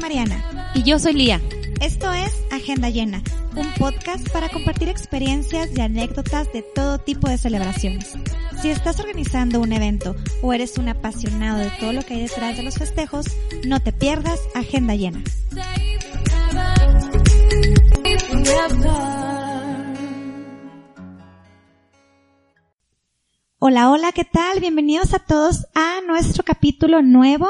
Mariana. Y yo soy Lía. Esto es Agenda Llena, un podcast para compartir experiencias y anécdotas de todo tipo de celebraciones. Si estás organizando un evento o eres un apasionado de todo lo que hay detrás de los festejos, no te pierdas Agenda Llena. Hola, hola, ¿qué tal? Bienvenidos a todos a nuestro capítulo nuevo,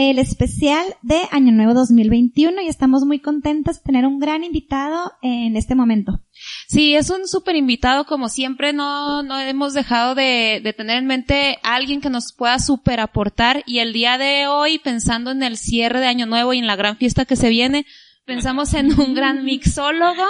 el especial de Año Nuevo 2021 y estamos muy contentos de tener un gran invitado en este momento. Sí, es un súper invitado, como siempre, no, no hemos dejado de, de tener en mente a alguien que nos pueda súper aportar y el día de hoy, pensando en el cierre de Año Nuevo y en la gran fiesta que se viene, pensamos en un gran mixólogo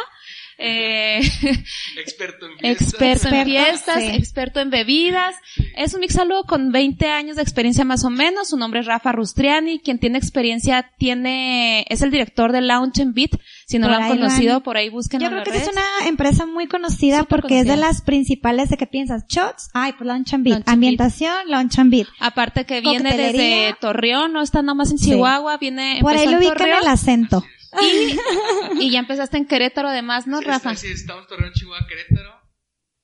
eh, experto en fiestas, experto en, fiestas, sí. experto en bebidas. Es un mixólogo con 20 años de experiencia más o menos. Su nombre es Rafa Rustriani. Quien tiene experiencia tiene, es el director de Lounge and Beat. Si no Por lo han conocido, van. por ahí busquen Yo creo que esa es una empresa muy conocida porque es de las principales de que piensas shots, ay, pues Lunch and Beat, and ambientación, Lunch and Beat. Aparte que viene desde Torreón, no está nomás en Sí. Chihuahua, viene Por ahí lo ubican el acento. Y, y ya empezaste en Querétaro además, ¿no, Rafa? Sí, estamos Torreón, Chihuahua, Querétaro.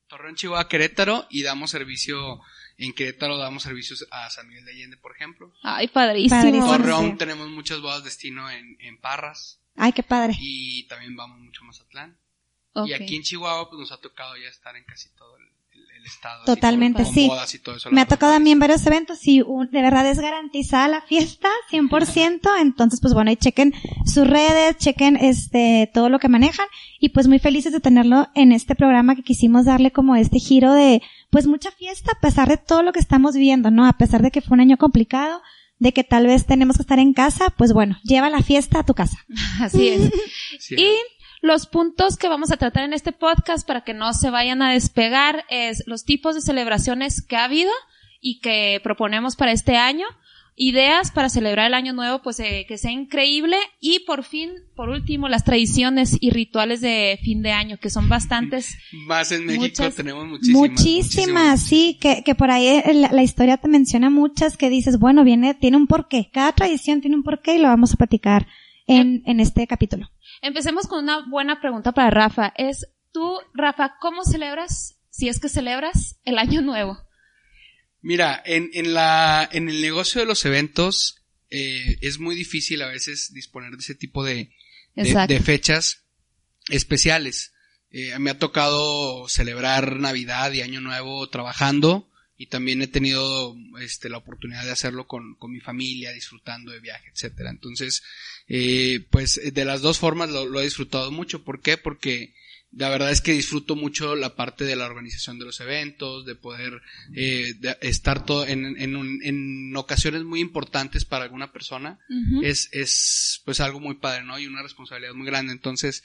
Torreón, Chihuahua, Querétaro y damos servicio en Querétaro damos servicios a San Miguel de Allende, por ejemplo. Ay, padrísimo. Padrísimo. Torreón sí. tenemos muchas bodas destino en, en Parras Ay, qué padre. y también vamos mucho a Mazatlán. Y aquí en Chihuahua pues nos ha tocado ya estar en casi todo el, estado. así, Totalmente, con- con sí. bodas y todo eso, Me ha tocado a mí en varios eventos y un- de verdad es garantizada la fiesta, 100%. Entonces, pues bueno, ahí chequen sus redes, chequen este, todo lo que manejan y pues muy felices de tenerlo en este programa que quisimos darle como este giro de, pues mucha fiesta a pesar de todo lo que estamos viviendo, ¿no? A pesar de que fue un año complicado, de que tal vez tenemos que estar en casa, pues bueno, lleva la fiesta a tu casa. Así es. Sí, Y los puntos que vamos a tratar en este podcast para que no se vayan a despegar es los tipos de celebraciones que ha habido y que proponemos para este año, ideas para celebrar el año nuevo, pues eh, que sea increíble y por fin, por último, las tradiciones y rituales de fin de año, que son bastantes. Más en México Muchas- tenemos muchísimas. Muchísimas, sí, que, que por ahí eh, la, la historia te menciona muchas que dices, bueno, viene, tiene un porqué. Cada tradición tiene un porqué y lo vamos a platicar en, en este capítulo. Empecemos con una buena pregunta para Rafa. Es, tú, Rafa, ¿cómo celebras, si es que celebras, el año nuevo? Mira, en, en la, en el negocio de los eventos, eh, es muy difícil a veces disponer de ese tipo de, de, fechas especiales. Eh, me ha tocado celebrar Navidad y Año Nuevo trabajando y también he tenido este, la oportunidad de hacerlo con, con mi familia, disfrutando de viaje, etcétera. Entonces, eh, pues de las dos formas lo, lo he disfrutado mucho. ¿Por qué? Porque la verdad es que disfruto mucho la parte de la organización de los eventos, de poder eh, de estar todo en, en, un- en ocasiones muy importantes para alguna persona. Es, es pues algo muy padre, ¿no? Y una responsabilidad muy grande. Entonces,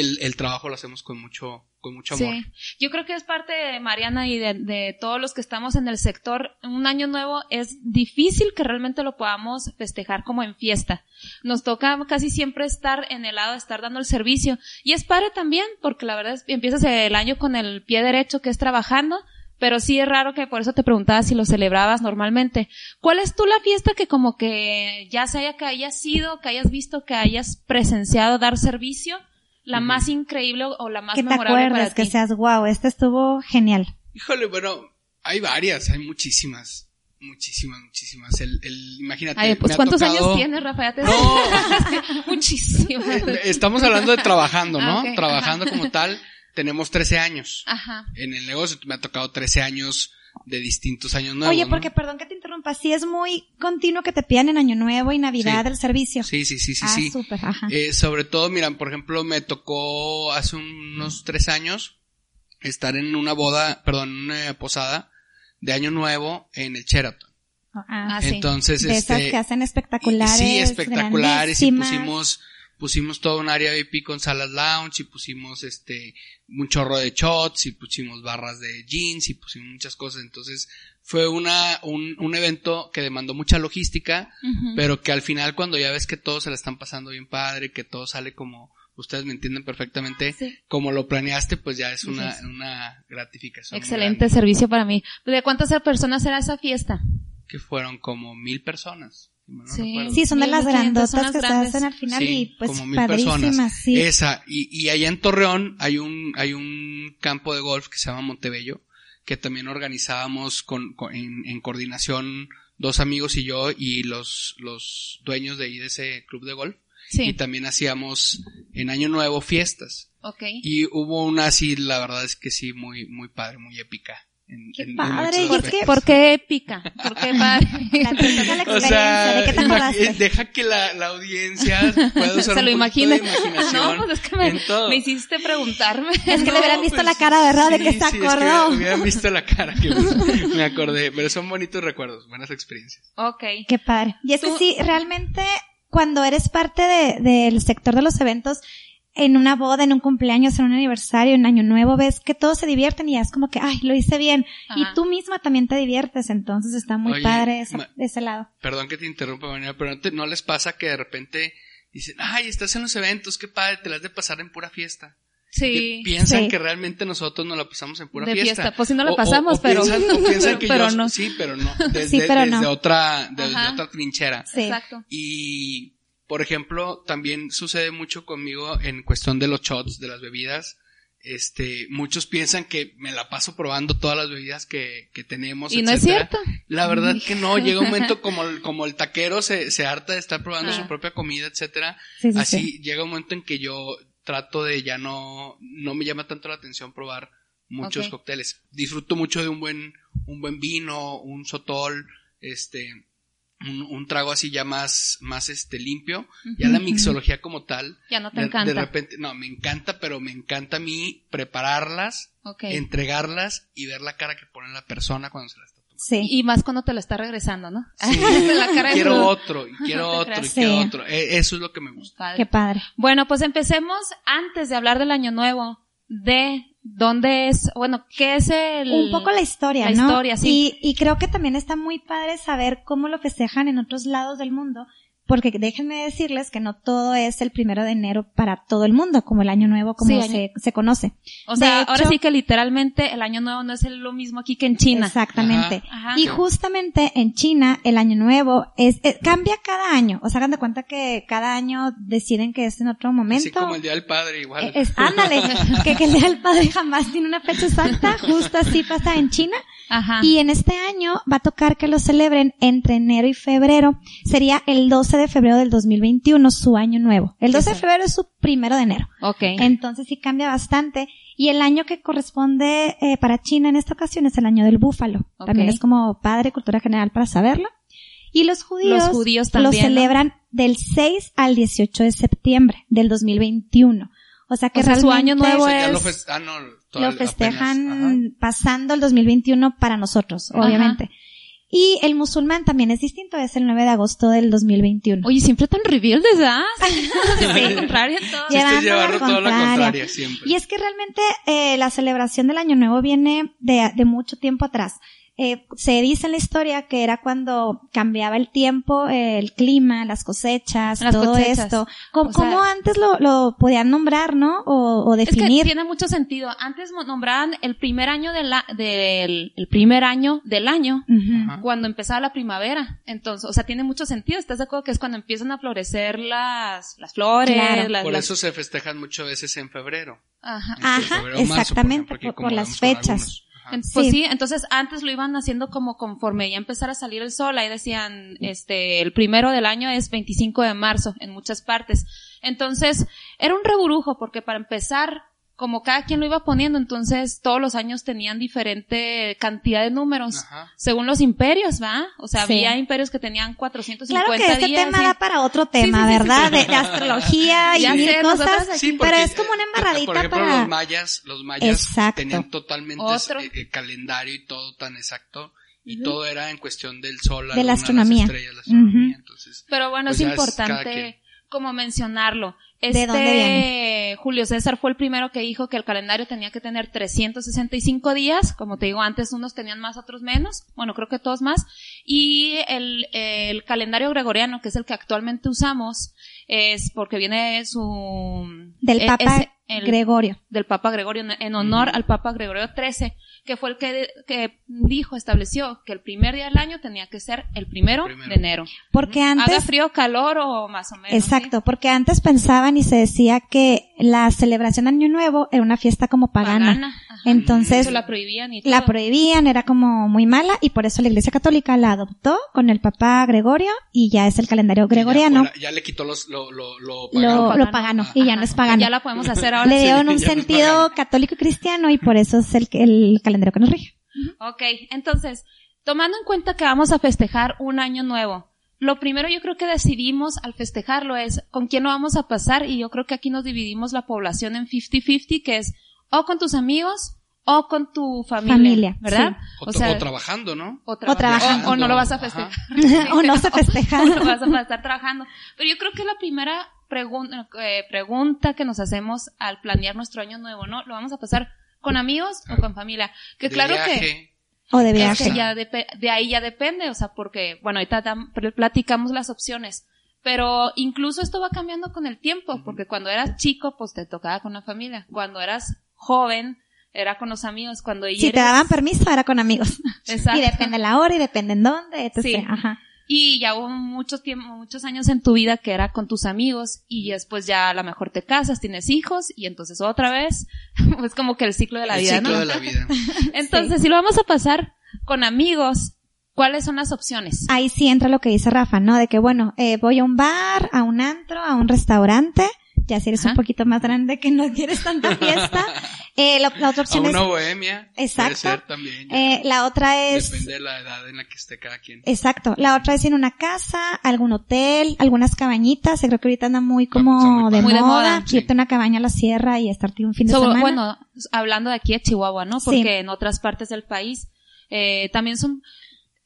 el, el trabajo lo hacemos con mucho, con mucho amor. Sí, yo creo que es parte de Mariana y de, de todos los que estamos en el sector. Un año nuevo es difícil que realmente lo podamos festejar como en fiesta. Nos toca casi siempre estar en el lado de estar dando el servicio. Y es padre también, porque la verdad es que empiezas el año con el pie derecho que es trabajando. Pero sí es raro que por eso te preguntaba si lo celebrabas normalmente. ¿Cuál es tú la fiesta que como que ya sea que hayas sido, que hayas visto, que hayas presenciado dar servicio? La más increíble o la más que te memorable para acuerdes, que ti. seas wow, este estuvo genial. Híjole, bueno, hay varias, hay muchísimas. Muchísimas, muchísimas. El, el, imagínate. Ay, pues me ha ¿cuántos tocado- años tienes, Rafa? Ya te No. Muchísimo. Eh, Estamos hablando de trabajando, ¿no? Ah, Trabajando como tal, tenemos 13 años. Ajá. En el negocio me ha tocado 13 años de distintos años nuevos. Oye, ¿no? porque perdón que te interrumpa, sí es muy continuo que te pidan en Año Nuevo y Navidad Sí. el servicio. Sí, sí, sí, sí, ah, sí. súper, ajá. Eh, sobre todo, mira, por ejemplo, me tocó hace unos tres años estar en una boda, perdón, en una posada de Año Nuevo en el Sheraton. Ah, Ah, sí. Entonces, de esas este, que hacen espectaculares. Sí, espectaculares y pusimos pusimos todo un área VIP con salas lounge y pusimos este un chorro de shots y pusimos barras de jeans y pusimos muchas cosas. Entonces, fue una un, un evento que demandó mucha logística, pero que al final cuando ya ves que todos se la están pasando bien padre, que todo sale como ustedes me entienden perfectamente, Sí. como lo planeaste, pues ya es una, Sí. una gratificación. Excelente servicio para mí. ¿De cuántas personas era esa fiesta? Que fueron como mil personas. Si mal no Sí. recuerdo. Sí, son de las grandotas son las que se grandes. hacen al final Sí, y pues como mil padrísimas, personas. sí. Esa, y, y allá en Torreón hay un, hay un campo de golf que se llama Montebello, que también organizábamos con, con- en, en coordinación dos amigos y yo y los, los dueños de ahí de ese club de golf. Y Sí, también hacíamos en Año Nuevo fiestas. ok. Y hubo una así, la verdad es que sí, muy, muy padre, muy épica. En, Qué en- en padre, es ¿Por qué, por qué épica? ¿Por qué padre? Platícame la O sea, ¿de qué te acordaste? deja que la, la audiencia pueda usar Se lo imagina. de No, pues es que me, en me hiciste preguntarme. Es que le hubieran visto pues, la cara, ¿verdad? de que se sí, es acordó. hubieran visto la cara que me, me acordé. Pero son bonitos recuerdos, buenas experiencias. Ok. Qué padre. Y es que sí, realmente cuando eres parte de- del sector de los eventos, en una boda, en un cumpleaños, en un aniversario, en Año Nuevo, ves que todos se divierten y ya es como que, ay, lo hice bien. Y tú misma también te diviertes, entonces está muy Oye, padre esa- de ese lado. Perdón que te interrumpa, María, pero ¿no, te- no les pasa que de repente dicen, ay, estás en los eventos, qué padre, te las has de pasar en pura fiesta? Sí. Piensan Sí. que realmente nosotros nos la pasamos en pura De fiesta. fiesta. Pues sí nos la O- o- pasamos, o pero- Piensan, o piensan que pero yo- no. Sí, pero no. Desde, Sí, pero desde no. otra, desde Ajá. otra trinchera. Sí. Exacto. Y, por ejemplo, también sucede mucho conmigo en cuestión de los shots, de las bebidas. Este, muchos piensan que me la paso probando todas las bebidas que, que tenemos. Y no es cierto. La verdad que no, llega un momento como el, como el taquero se, se harta de estar probando Ah. su propia comida, etcétera. Sí, sí, Así sí. llega un momento en que yo trato de ya no, no me llama tanto la atención probar muchos Ok. cócteles. Disfruto mucho de un buen, un buen vino, un sotol, este, un, un trago así ya más, más este limpio. Ya la mixología como tal. Ya no te De, encanta. de repente, no, me encanta, pero me encanta a mí prepararlas, Ok. entregarlas y ver la cara que pone la persona cuando se las está tomando. Sí. Y más cuando te la está regresando, ¿no? Sí. la cara de quiero otro, y quiero No otro, y quiero Sí. otro. E- Eso es lo que me gusta. Padre. Qué padre. Bueno, pues empecemos antes de hablar del año nuevo, de dónde es, bueno, qué es el... Un poco la historia, la ¿no? historia, sí. Y, y creo que también está muy padre saber cómo lo festejan en otros lados del mundo, porque déjenme decirles que no todo es el primero de enero para todo el mundo, como el año nuevo, como Sí, año- se, se conoce. O sea, ahora sí que literalmente el año nuevo no es el- lo mismo aquí que en China. Exactamente. Ajá. Y justamente en China el año nuevo es, cambia cada año. O sea, hagan de cuenta que cada año deciden que es en otro momento. Así como el Día del Padre, igual. Eh, Es, ándale, que, que el Día del Padre jamás tiene una fecha exacta, justo así pasa en China. Ajá. Y en este año va a tocar que lo celebren entre enero y febrero. Sería el 12 de febrero del 2021, su año nuevo. El 12 de febrero es su primero de enero. ok. Entonces sí cambia bastante. Y el año que corresponde eh, para China en esta ocasión es el año del búfalo. Ok. También es como padre cultura general para saberlo. Y los judíos, Los judíos lo también, ¿no? celebran del 6 al 18 de septiembre del 2021. O sea que O sea, su realmente año nuevo O sea, ya es- lo fest- ah, no, lo festejan pasando el 2021 para nosotros, Ajá. Y el musulmán también es distinto, es el 9 de agosto del 2021. Oye, siempre tan rebeldes, ¿ah? Sí, contrario en todo. Llevando todo a la contraria. contraria siempre. Y es que realmente eh, la celebración del Año Nuevo viene de, de mucho tiempo atrás. Eh, se dice en la historia que era cuando cambiaba el tiempo, eh, el clima, las cosechas, Las todo cosechas. esto. Como, sea- antes lo, lo podían nombrar, ¿no? O, o Es que definir. tiene mucho sentido. Antes nombraban el primer año de del, el primer año del año. Cuando empezaba la primavera. Entonces, o sea, tiene mucho sentido. ¿Estás de acuerdo que es cuando empiezan a florecer las, las flores? Claro. las- Por las- eso se festejan muchas veces en febrero. Ajá. Ajá, febrero o marzo, exactamente, ejemplo, por- las fechas. Pues Sí. sí, entonces antes lo iban haciendo como conforme ya empezara a salir el sol, ahí decían, este, el primero del año es 25 de marzo en muchas partes. Entonces, era un reburujo porque para empezar, como cada quien lo iba poniendo, entonces todos los años tenían diferente cantidad de números, Ajá. según los imperios, ¿va? O sea, Sí. había imperios que tenían 450 Claro que este días. tema y- da para otro Sí, tema, sí, sí, sí, ¿verdad? sí. De, de astrología y Ya mil sé, cosas. aquí- Sí, pero es como una embarradita Por ejemplo, para... los mayas, los mayas Exacto. tenían totalmente Otro. eh, eh, calendario y todo tan exacto. Y todo era en cuestión del sol, la, De la luna, las astronomía. estrellas, la astronomía. Ujú. Entonces, Pero bueno, Pues es importante. Como mencionarlo. ¿De Este dónde viene? Julio César fue el primero que dijo que el calendario tenía que tener 365 días, como te digo antes unos tenían más, otros menos, bueno creo que todos más, y el, el calendario gregoriano, que es el que actualmente usamos, es porque viene su... Del eh, Papa el, Gregorio. del Papa Gregorio, en- honor al Papa Gregorio XIII, que fue el que, que dijo, estableció que el primer día del año tenía que ser el primero, Primero. de enero. Porque Haga antes, frío, calor o más o menos. exacto, porque antes pensaban y se decía que la celebración de Año Nuevo era una fiesta como pagana. Pagana. Entonces, Eso la prohibían y todo. la prohibían, era como muy mala y por eso la Iglesia Católica la adoptó con el Papa Gregorio y ya es el calendario gregoriano, Ya, fuera- ya le quitó los, lo, lo, lo lo, pagano. lo pagano y ya no es pagano. Ya la podemos hacer ahora. Le dieron Sí, un sentido católico y cristiano y por eso es el, que- el calendario que nos rige. Ok, entonces, tomando en cuenta que vamos a festejar un año nuevo, lo primero yo creo que decidimos al festejarlo es con quién lo vamos a pasar y yo creo que aquí nos dividimos la población en 50-50, que es o con tus amigos o con tu familia, Familia, ¿verdad? O, tra- o trabajando, ¿no? o, O trabajando. O, o no lo vas a festejar. o no se festeja. o no vas a estar trabajando. Pero yo creo que la primera pregunta, eh, pregunta que nos hacemos al planear nuestro año nuevo, ¿no? ¿Lo vamos a pasar con amigos o con familia? Que De claro que viaje. O de es viaje. que ya depe- de ahí ya depende, o sea, porque, bueno, ahorita platicamos las opciones, pero incluso esto va cambiando con el tiempo, porque cuando eras chico, pues te tocaba con la familia, cuando eras joven, era con los amigos, cuando Si te daban permiso era con amigos. Exacto. Y depende la hora y depende en dónde, etc. Sí. Ajá. Y ya hubo mucho tiempo, muchos años en tu vida que era con tus amigos y después ya a lo mejor te casas, tienes hijos y entonces otra vez, es como que el ciclo de la el vida, ciclo ¿no? de la vida. Entonces, si lo vamos a pasar con amigos, ¿cuáles son las opciones? Ahí sí entra lo que dice Rafa, ¿no? De que bueno, eh, voy a un bar, a un antro, a un restaurante. Ya si eres Ajá. un poquito más grande que no quieres tanta fiesta. Eh, la, la otra A opción es, una bohemia. Exacto. Puede ser también. eh, la otra es, Depende de la edad en la que esté cada quien. exacto, la otra es en una casa, algún hotel, algunas cabañitas, creo que ahorita anda muy como muy de, Muy de moda, moda, sí. irte a una cabaña a la sierra y estarte un fin de So, semana. bueno, hablando de aquí de Chihuahua, ¿no? Sí. Porque en otras partes del país eh, también son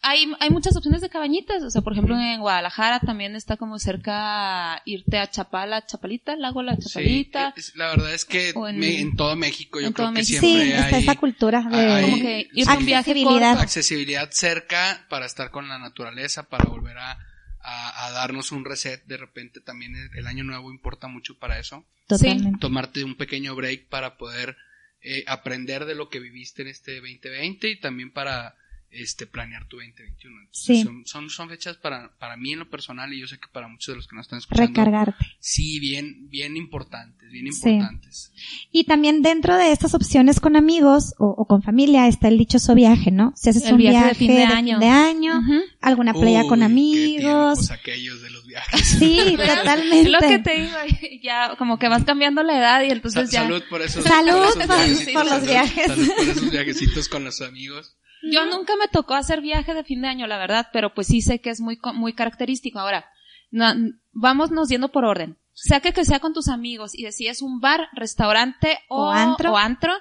hay, hay muchas opciones de cabañitas, o sea, por ejemplo en Guadalajara también está como cerca irte a Chapala, Chapalita, el lago La Chapalita, Sí, es- la verdad es que en- me- en, todo México yo creo que México. sí, siempre está hay esa cultura de hay- como que irte a un viaje accesibilidad. corto. accesibilidad cerca para estar con la naturaleza, para volver a, a- a darnos un reset. De repente también el, el año nuevo importa mucho para eso. Totalmente. Tomarte un pequeño break para poder eh, aprender de lo que viviste en este 2020 y también para este planear tu 2021. Entonces, Sí. son, son, son fechas para, para mí en lo personal y yo sé que para muchos de los que nos están escuchando. Recargarte. Sí, bien, bien importantes, bien Sí. importantes. Y también dentro de estas opciones con amigos o, o con familia está el dichoso viaje, ¿no? Si haces El un viaje viaje de fin de año. de año, alguna playa con Uy, amigos. aquellos de los viajes. Sí, totalmente. Es lo que te digo, ya como que vas cambiando la edad y entonces Sa- ya... Salud por esos, Salud por, esos por- viajecitos, por los salud- viajes. salud por esos viajecitos con los amigos. Yo nunca me tocó hacer viaje de fin de año, la verdad, pero pues sí sé que es muy, muy característico. Ahora, no, vámonos yendo por orden. Sea que, que sea con tus amigos y decides un bar, restaurante o, O antro. o antro,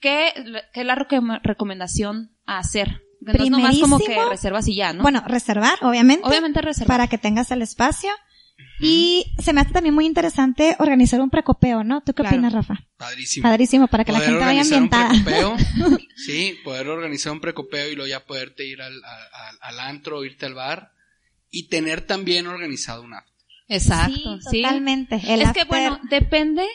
¿qué, qué es la recom- recomendación a hacer? No es nomás como que reservas y ya, ¿no? Bueno, reservar, obviamente, obviamente reservar. para que tengas el espacio. Y se me hace también muy interesante organizar un precopeo, ¿no? ¿Tú qué Claro. opinas, Rafa? Padrísimo. Padrísimo, para que la Poder gente vaya organizar un ambientada. precopeo, sí, poder organizar un precopeo y luego ya poderte ir al, al, al- antro o irte al bar y tener también organizado un after. Exacto, sí. totalmente. El es que after- bueno, depende,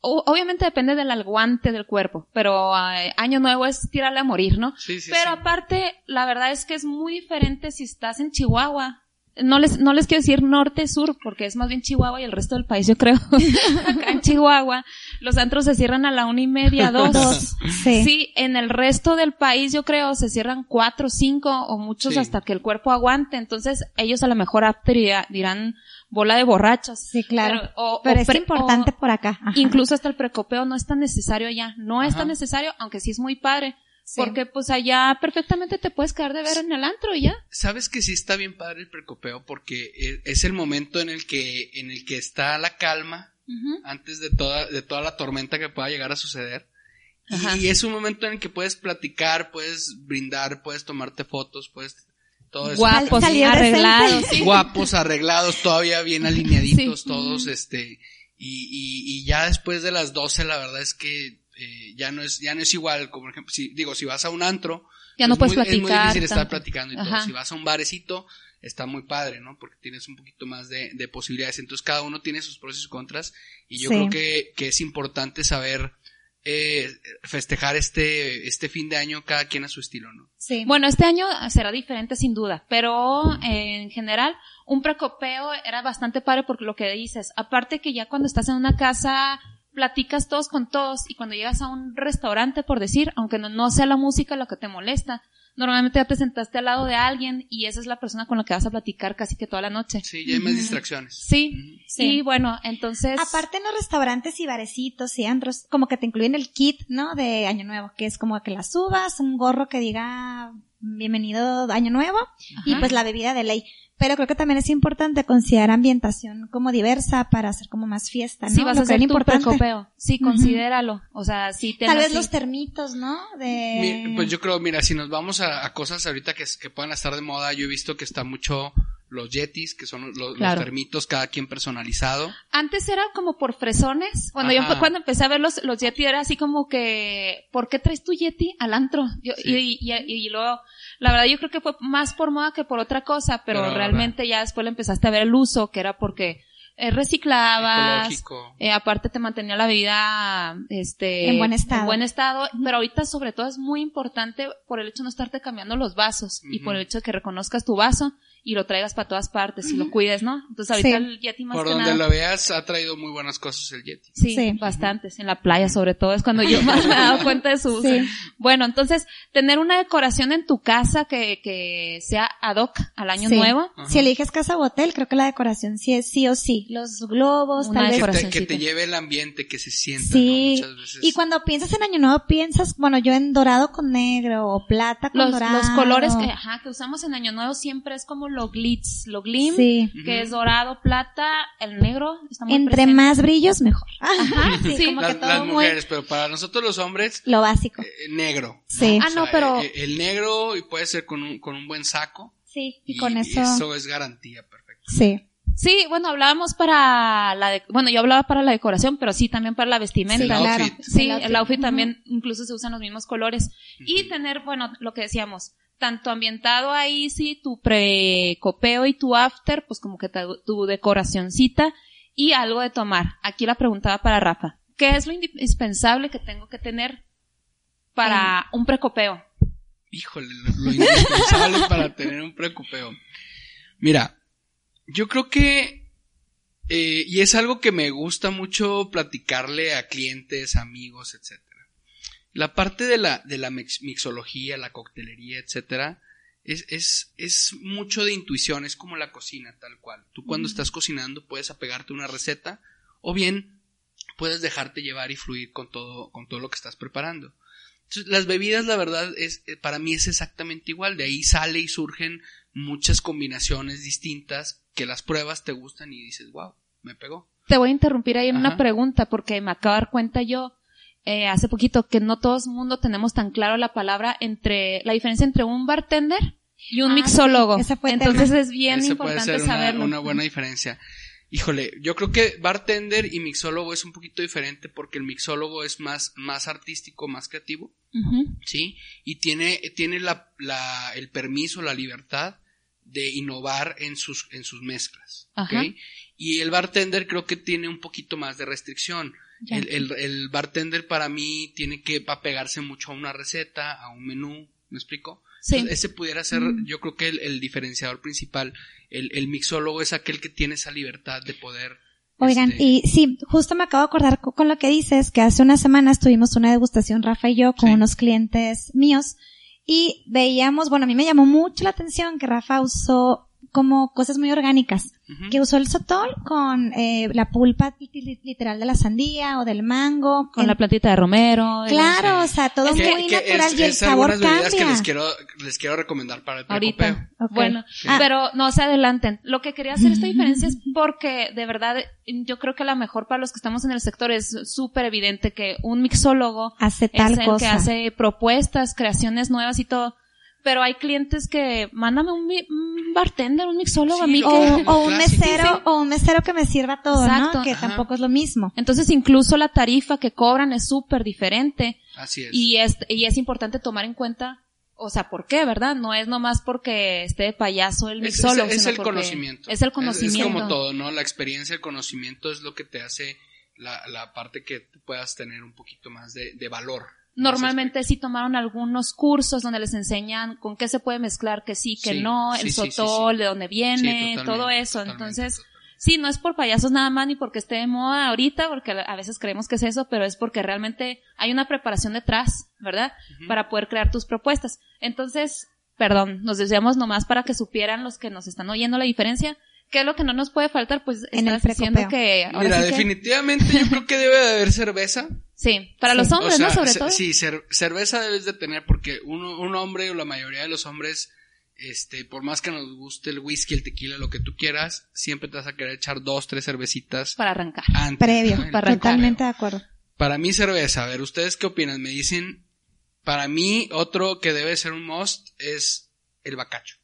o- obviamente depende del aguante del cuerpo, pero eh, año nuevo es tirarle a morir, ¿no? Sí, sí, Pero sí. aparte, la verdad es que es muy diferente si estás en Chihuahua. No les, no les quiero decir norte-sur, porque es más bien Chihuahua y el resto del país, yo creo. Acá en Chihuahua, los antros se cierran a la una y media, dos. Dos, sí. Sí, en el resto del país, yo creo, se cierran cuatro, cinco, o muchos Sí. hasta que el cuerpo aguante. Entonces, ellos a lo mejor after dirá- dirán bola de borrachos. Sí, claro. Pero, o- Pero o es importante o- por acá. Ajá. Incluso hasta el precopeo no es tan necesario ya. No es Ajá. tan necesario, aunque sí es muy padre. Sí. Porque pues allá perfectamente te puedes quedar de ver en el antro y ya. Sabes que sí está bien padre el precopeo porque es, es el momento en el que en el que está la calma antes de toda de toda la tormenta que pueda llegar a suceder. Y- Ajá. Y, es un momento en el que puedes platicar, puedes brindar, puedes tomarte fotos, puedes todo eso. Guapos, arreglados. sí. guapos, arreglados, todavía bien alineaditos Sí. todos, este, y, y, y ya después de las 12 la verdad es que eh, ya no es, ya no es igual, como por ejemplo, si, digo, si vas a un antro, Ya no es puedes muy- Es muy platicar difícil estar tanto. platicando y todo. Si vas a un barecito, está muy padre, ¿no? Porque tienes un poquito más de, de posibilidades. Entonces cada uno tiene sus pros y sus contras y yo Sí. creo que, que es importante saber eh, festejar este, este fin de año cada quien a su estilo, ¿no? Sí. Bueno, este año será diferente sin duda, pero eh, en general un precopeo era bastante padre porque lo que dices, aparte que ya cuando estás en una casa platicas todos con todos y cuando llegas a un restaurante, por decir, aunque no, no sea la música lo que te molesta, normalmente ya te sentaste al lado de alguien y esa es la persona con la que vas a platicar casi que toda la noche. Sí, ya hay más distracciones. Sí. Sí. y bueno, entonces... Aparte en los restaurantes y barecitos y antros, como que te incluyen el kit, ¿no? De Año Nuevo, que es como que las uvas, un gorro que diga bienvenido Año Nuevo y pues la bebida de ley. Pero creo que también es importante considerar ambientación como diversa para hacer como más fiesta, ¿no? Si vas Lo a que hacer tu importante. precopeo, sí, considéralo. O sea, si te Tal vez los termitos, ¿no? De... Mi- Pues yo creo, mira, si nos vamos a, a cosas ahorita que, que puedan estar de moda, yo he visto que está mucho los yetis, que son los, los Claro. termitos, cada quien personalizado. Antes era como por fresones. Cuando Ajá. yo cuando empecé a ver los, los Yeti era así como que, ¿por qué traes tu Yeti al antro? Yo- Sí. y, y, y luego, la verdad yo creo que fue más por moda que por otra cosa, pero, Pero, realmente ya después le empezaste a ver el uso, que era porque eh, reciclabas, eh, aparte te mantenía la vida este En buen estado. en buen estado, pero ahorita sobre todo es muy importante por el hecho de no estarte cambiando los vasos y por el hecho de que reconozcas tu vaso y lo traigas para todas partes y lo cuides, ¿no? Entonces ahorita Sí. el Yeti más Por que donde nada. lo veas, ha traído muy buenas cosas el yeti. Sí, Sí. bastantes. En la playa, sobre todo, es cuando yo más me he dado cuenta de su uso. Sí. Bueno, entonces, tener una decoración en tu casa que, que sea ad hoc al año Sí. nuevo. Ajá. Si eliges casa o hotel, creo que la decoración sí es sí o sí. Los globos, Una tal vez. Que te, que te lleve el ambiente, que se sienta, Sí. ¿no? Muchas veces. Y cuando piensas en Año Nuevo, piensas, bueno, yo en dorado con negro o plata con Los, dorado. los colores que, ajá, que usamos en Año Nuevo siempre es como lo glitz, lo glim, Sí. que es dorado, plata, el negro está muy Entre presente. más brillos, mejor. Ajá, sí. como que las, todo las muy- mujeres, pero para nosotros los hombres, Lo básico. eh, negro. Sí. Ah, no, pero- eh, el negro y puede ser con un, con un buen saco. Sí, y con eso. eso es garantía, perfecto. Sí. Sí, bueno, hablábamos para la, de- bueno, yo hablaba para la decoración, pero sí también para la vestimenta. El claro. outfit. Sí, El el outfit. también incluso se usan los mismos colores. Y tener, bueno, lo que decíamos, tanto ambientado ahí, sí, tu precopeo y tu after, pues como que tu, decoracioncita y algo de tomar. Aquí la preguntaba para Rafa. ¿Qué es lo indispensable que tengo que tener para un precopeo? Híjole, lo, lo indispensable para tener un precopeo. Mira, yo creo que, eh, y es algo que me gusta mucho platicarle a clientes, amigos, etcétera. La parte de la, de la mix- mixología, la coctelería, etcétera, es, es, es mucho de intuición, es como la cocina, tal cual. Tú cuando estás cocinando puedes apegarte a una receta, o bien puedes dejarte llevar y fluir con todo, con todo lo que estás preparando. Entonces, las bebidas, la verdad, es, eh, para mí es exactamente igual. De ahí sale y surgen muchas combinaciones distintas que las pruebas te gustan y dices, wow, me pegó. Te voy a interrumpir ahí en una pregunta porque me acabo de dar cuenta yo eh, hace poquito que no todo el mundo tenemos tan claro la palabra entre la diferencia entre un bartender y un Ah, mixólogo. sí, Entonces es bien puede importante ser una, saberlo. una buena diferencia. Híjole, yo creo que bartender y mixólogo es un poquito diferente porque el mixólogo es más, más artístico, más creativo. ¿sí? Y tiene, tiene la, la, el permiso, la libertad de innovar en sus, en sus mezclas, ¿ok? Ajá. Y el bartender creo que tiene un poquito más de restricción. El, el, el bartender para mí tiene que apegarse mucho a una receta, a un menú, ¿me explico? Sí. Entonces, ese pudiera ser, Mm. yo creo que el, el diferenciador principal. El, el mixólogo es aquel que tiene esa libertad de poder. Oigan, este, y sí, justo me acabo de acordar co- con lo que dices, que hace unas semanas tuvimos una degustación, Rafa y yo, con Sí. unos clientes míos, y veíamos, bueno, a mí me llamó mucho la atención que Rafa usó como cosas muy orgánicas, que usó el sotol con eh, la pulpa li- li- literal de la sandía o del mango. Con la platita de romero. el- Claro, o sea, todo Que- muy que natural es, y el es sabor bebidas cambia. que les quiero, les quiero recomendar para el Ahorita. precopeo. Ok. Bueno, Ah. pero no se adelanten. Lo que quería hacer esta diferencia es porque de verdad yo creo que la mejor para los que estamos en el sector es súper evidente que un mixólogo Hace es tal el que cosa. hace propuestas, creaciones nuevas y todo. Pero hay clientes que mándame un, mi- un bartender, un mixólogo a Sí, mí lo o, que... que- o un mesero, Sí, sí. o un mesero que me sirva todo, Exacto. ¿no? Que Ajá. tampoco es lo mismo. Entonces incluso la tarifa que cobran es súper diferente Así es. y es, y es importante tomar en cuenta o sea, ¿por qué, verdad? No es nomás porque esté de payaso el Es, solo. es- es sino el porque conocimiento. Es el conocimiento. Es, como todo, ¿no? La experiencia, el conocimiento es lo que te hace la, la parte que puedas tener un poquito más de, de valor. Normalmente sí tomaron algunos cursos donde les enseñan con qué se puede mezclar, que sí, que Sí, no, sí, el sí, sí, sotol, sí. de dónde viene, Sí, todo eso. Entonces, totalmente. sí, no es por payasos nada más ni porque esté de moda ahorita, porque a veces creemos que es eso, pero es porque realmente hay una preparación detrás, ¿verdad? Para poder crear tus propuestas. Entonces, perdón, nos decíamos nomás para que supieran los que nos están oyendo la diferencia. ¿Qué es lo que no nos puede faltar? Pues En el estás diciendo precopeo. que ahora Mira, sí que- definitivamente yo creo que debe de haber cerveza. Sí, para los hombres, O sea, ¿no? Sobre todo. Sí, cer- cerveza debes de tener porque uno, un hombre o la mayoría de los hombres, este, por más que nos guste el whisky, el tequila, lo que tú quieras, siempre te vas a querer echar dos, tres cervecitas Para arrancar. antes. Previo, ¿no? Para arrancar. totalmente de acuerdo. Para mí cerveza, a ver, ¿ustedes qué opinan? Me dicen, para mí otro que debe ser un must es el bacacho.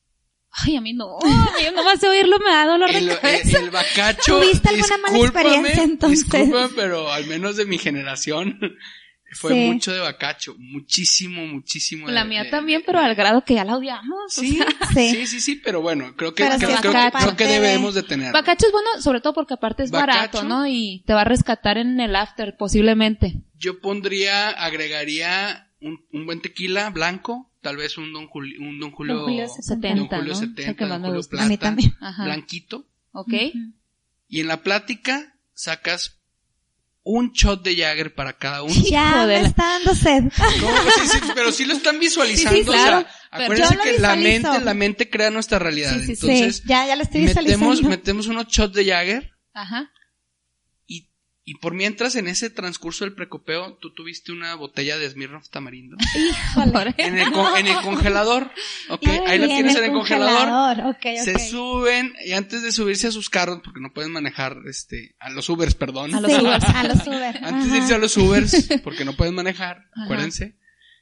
Ay, a mí no. Yo nomás oírlo me da dolor El, de el- cabeza. el bacacho, ¿Tuviste alguna mala experiencia, entonces? pero al menos de mi generación fue Sí. mucho de bacacho, muchísimo, muchísimo. de- La mía de- también, pero al grado que ya la odiamos. o Sí, sea. Sí. sí, sí, sí, pero bueno, creo que, creo, sí, creo creo que debemos de tener. Bacacho es bueno, sobre todo porque aparte es Bacacho. barato, ¿no? Y te va a rescatar en el after, posiblemente. Yo pondría, agregaría un, un buen tequila blanco, tal vez un Don Julio, un Don Julio, Don Julio 70, Don Julio ¿no? 70, Es el que más Don Julio plata, A mí también. Ajá. blanquito. ¿Ok? Y en la plática sacas un shot de Jagger para cada uno. Ya me está dando sed. No, sí, sí, pero sí lo están visualizando. Sí, sí, claro, o sea, acuérdense que la mente, la mente crea nuestra realidad. Sí, sí, sí. Entonces, sí, ya, ya lo estoy metemos, visualizando. metemos unos shots de Jagger Ajá. Y, por mientras en ese transcurso del precopeo tú tuviste una botella de Smirnoff tamarindo Híjole. en el, con- en el congelador, ¿ok? Ahí la tienes en el congelador. Ok, ok. Se suben y antes de subirse a sus carros, porque no pueden manejar, este, a los Ubers, perdón. A los Sí, Ubers. A los Uber. Antes de irse a los Ubers, porque no pueden manejar, Ajá. acuérdense.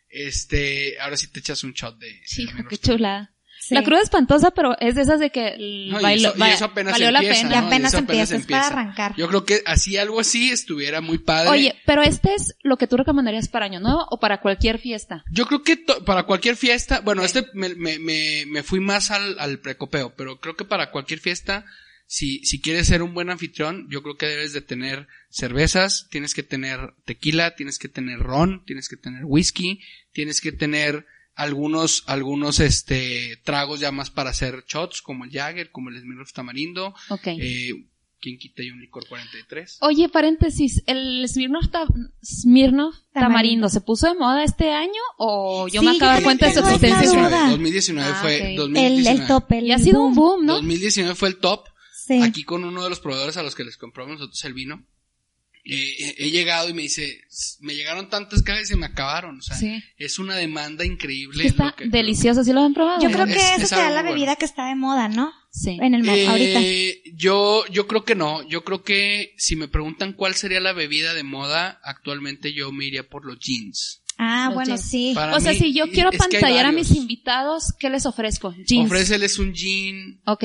Este, ahora sí te echas un shot de. de Hijo, Smirnoff qué chulada. Sí. La cruda es espantosa, pero es de esas de que No, y eso- y apenas valió empieza, la Y pena. ¿no? apenas apenas empieza, es para arrancar. Yo creo que así, algo así, estuviera muy padre. Oye, pero este es lo que tú recomendarías para Año Nuevo o para cualquier fiesta. Yo creo que to- para cualquier fiesta, bueno, este me, me, me, me fui más al, al precopeo, pero creo que para cualquier fiesta, si, si quieres ser un buen anfitrión, yo creo que debes de tener cervezas, tienes que tener tequila, tienes que tener ron, tienes que tener whisky, tienes que tener algunos, algunos, este, tragos ya más para hacer shots, como el Jagger, como el Smirnoff Tamarindo, Ok. eh, quien quita y un licor 43. Oye, paréntesis, ¿el Smirnoff, ta- Smirnoff tamarindo. Tamarindo. se puso de moda este año o yo Sí, me acabo de dar cuenta de su existencia? duda. 2019 Ah, fue, ok. El, 2019. el tope. El Y ha sido un boom, ¿no? 2019 fue el top. Sí. aquí con uno de los proveedores a los que les compramos nosotros el vino. Eh, he llegado y me dice, me llegaron tantas cajas y se me acabaron. O sea, Sí. es una demanda increíble. Está lo que- delicioso, ¿sí lo han probado? Yo creo Es- que es eso será algo la bebida bueno. que está de moda, ¿no? Sí. En el mo- Eh, ahorita. Yo, yo creo que no. Yo creo que si me preguntan cuál sería la bebida de moda, actualmente yo me iría por los jeans. Ah, Los bueno, jeans. sí. Para o sea, mí, si yo quiero es pantallar a mis invitados, ¿qué les ofrezco? Jeans. Ofréceles un jean, Ok.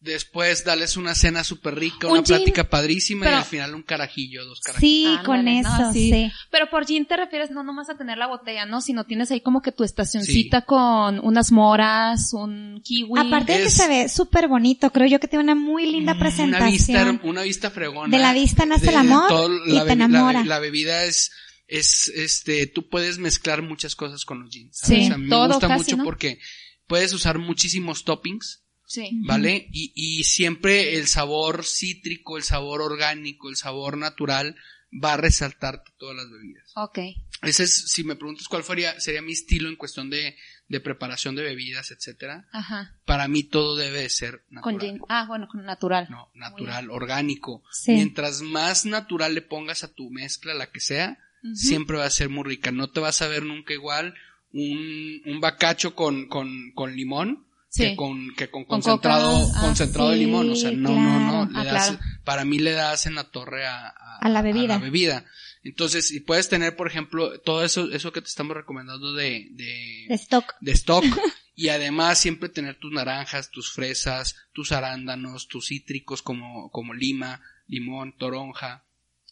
Después darles una cena súper rica, Un una jean, plática padrísima pero- y al final un carajillo, dos carajillos. Sí, Ándale, con no, eso, sí. sí. Pero por jean te refieres no nomás a tener la botella, ¿no? Sino tienes ahí como que tu estacioncita con unas moras, un kiwi. Aparte de que se ve súper bonito, creo yo que tiene una muy linda Una vista, una vista fregona. De la vista nace el amor y la te la enamora. La, bebida es, es, este, tú puedes mezclar muchas cosas con los jeans. Sí, ¿sabes? O sea, me todo gusta casi, mucho ¿no? porque puedes usar muchísimos toppings, Sí. ¿vale? Y, y siempre el sabor cítrico, el sabor orgánico, el sabor natural va a resaltar todas las bebidas. Ok. Ese es, si me preguntas cuál sería, sería mi estilo en cuestión de, de preparación de bebidas, etcétera. Ajá. Para mí todo debe de ser Con natural. gin. Ah, bueno, con natural. No, natural, orgánico. Sí. Mientras más natural le pongas a tu mezcla, la que sea, siempre va a ser muy rica. No te vas a ver nunca igual un, un bacacho con, con, con limón Sí. que con, que con Con concentrado, coca. Ah, concentrado de limón. O sea, no, no, no. Le Ah, das, claro. Para mí le das en la torre a, A la bebida. bebida. Entonces, si puedes tener, por ejemplo, todo eso, eso que te estamos recomendando de, de, De stock. de stock y además siempre tener tus naranjas, tus fresas, tus arándanos, tus cítricos como, como lima, limón, toronja,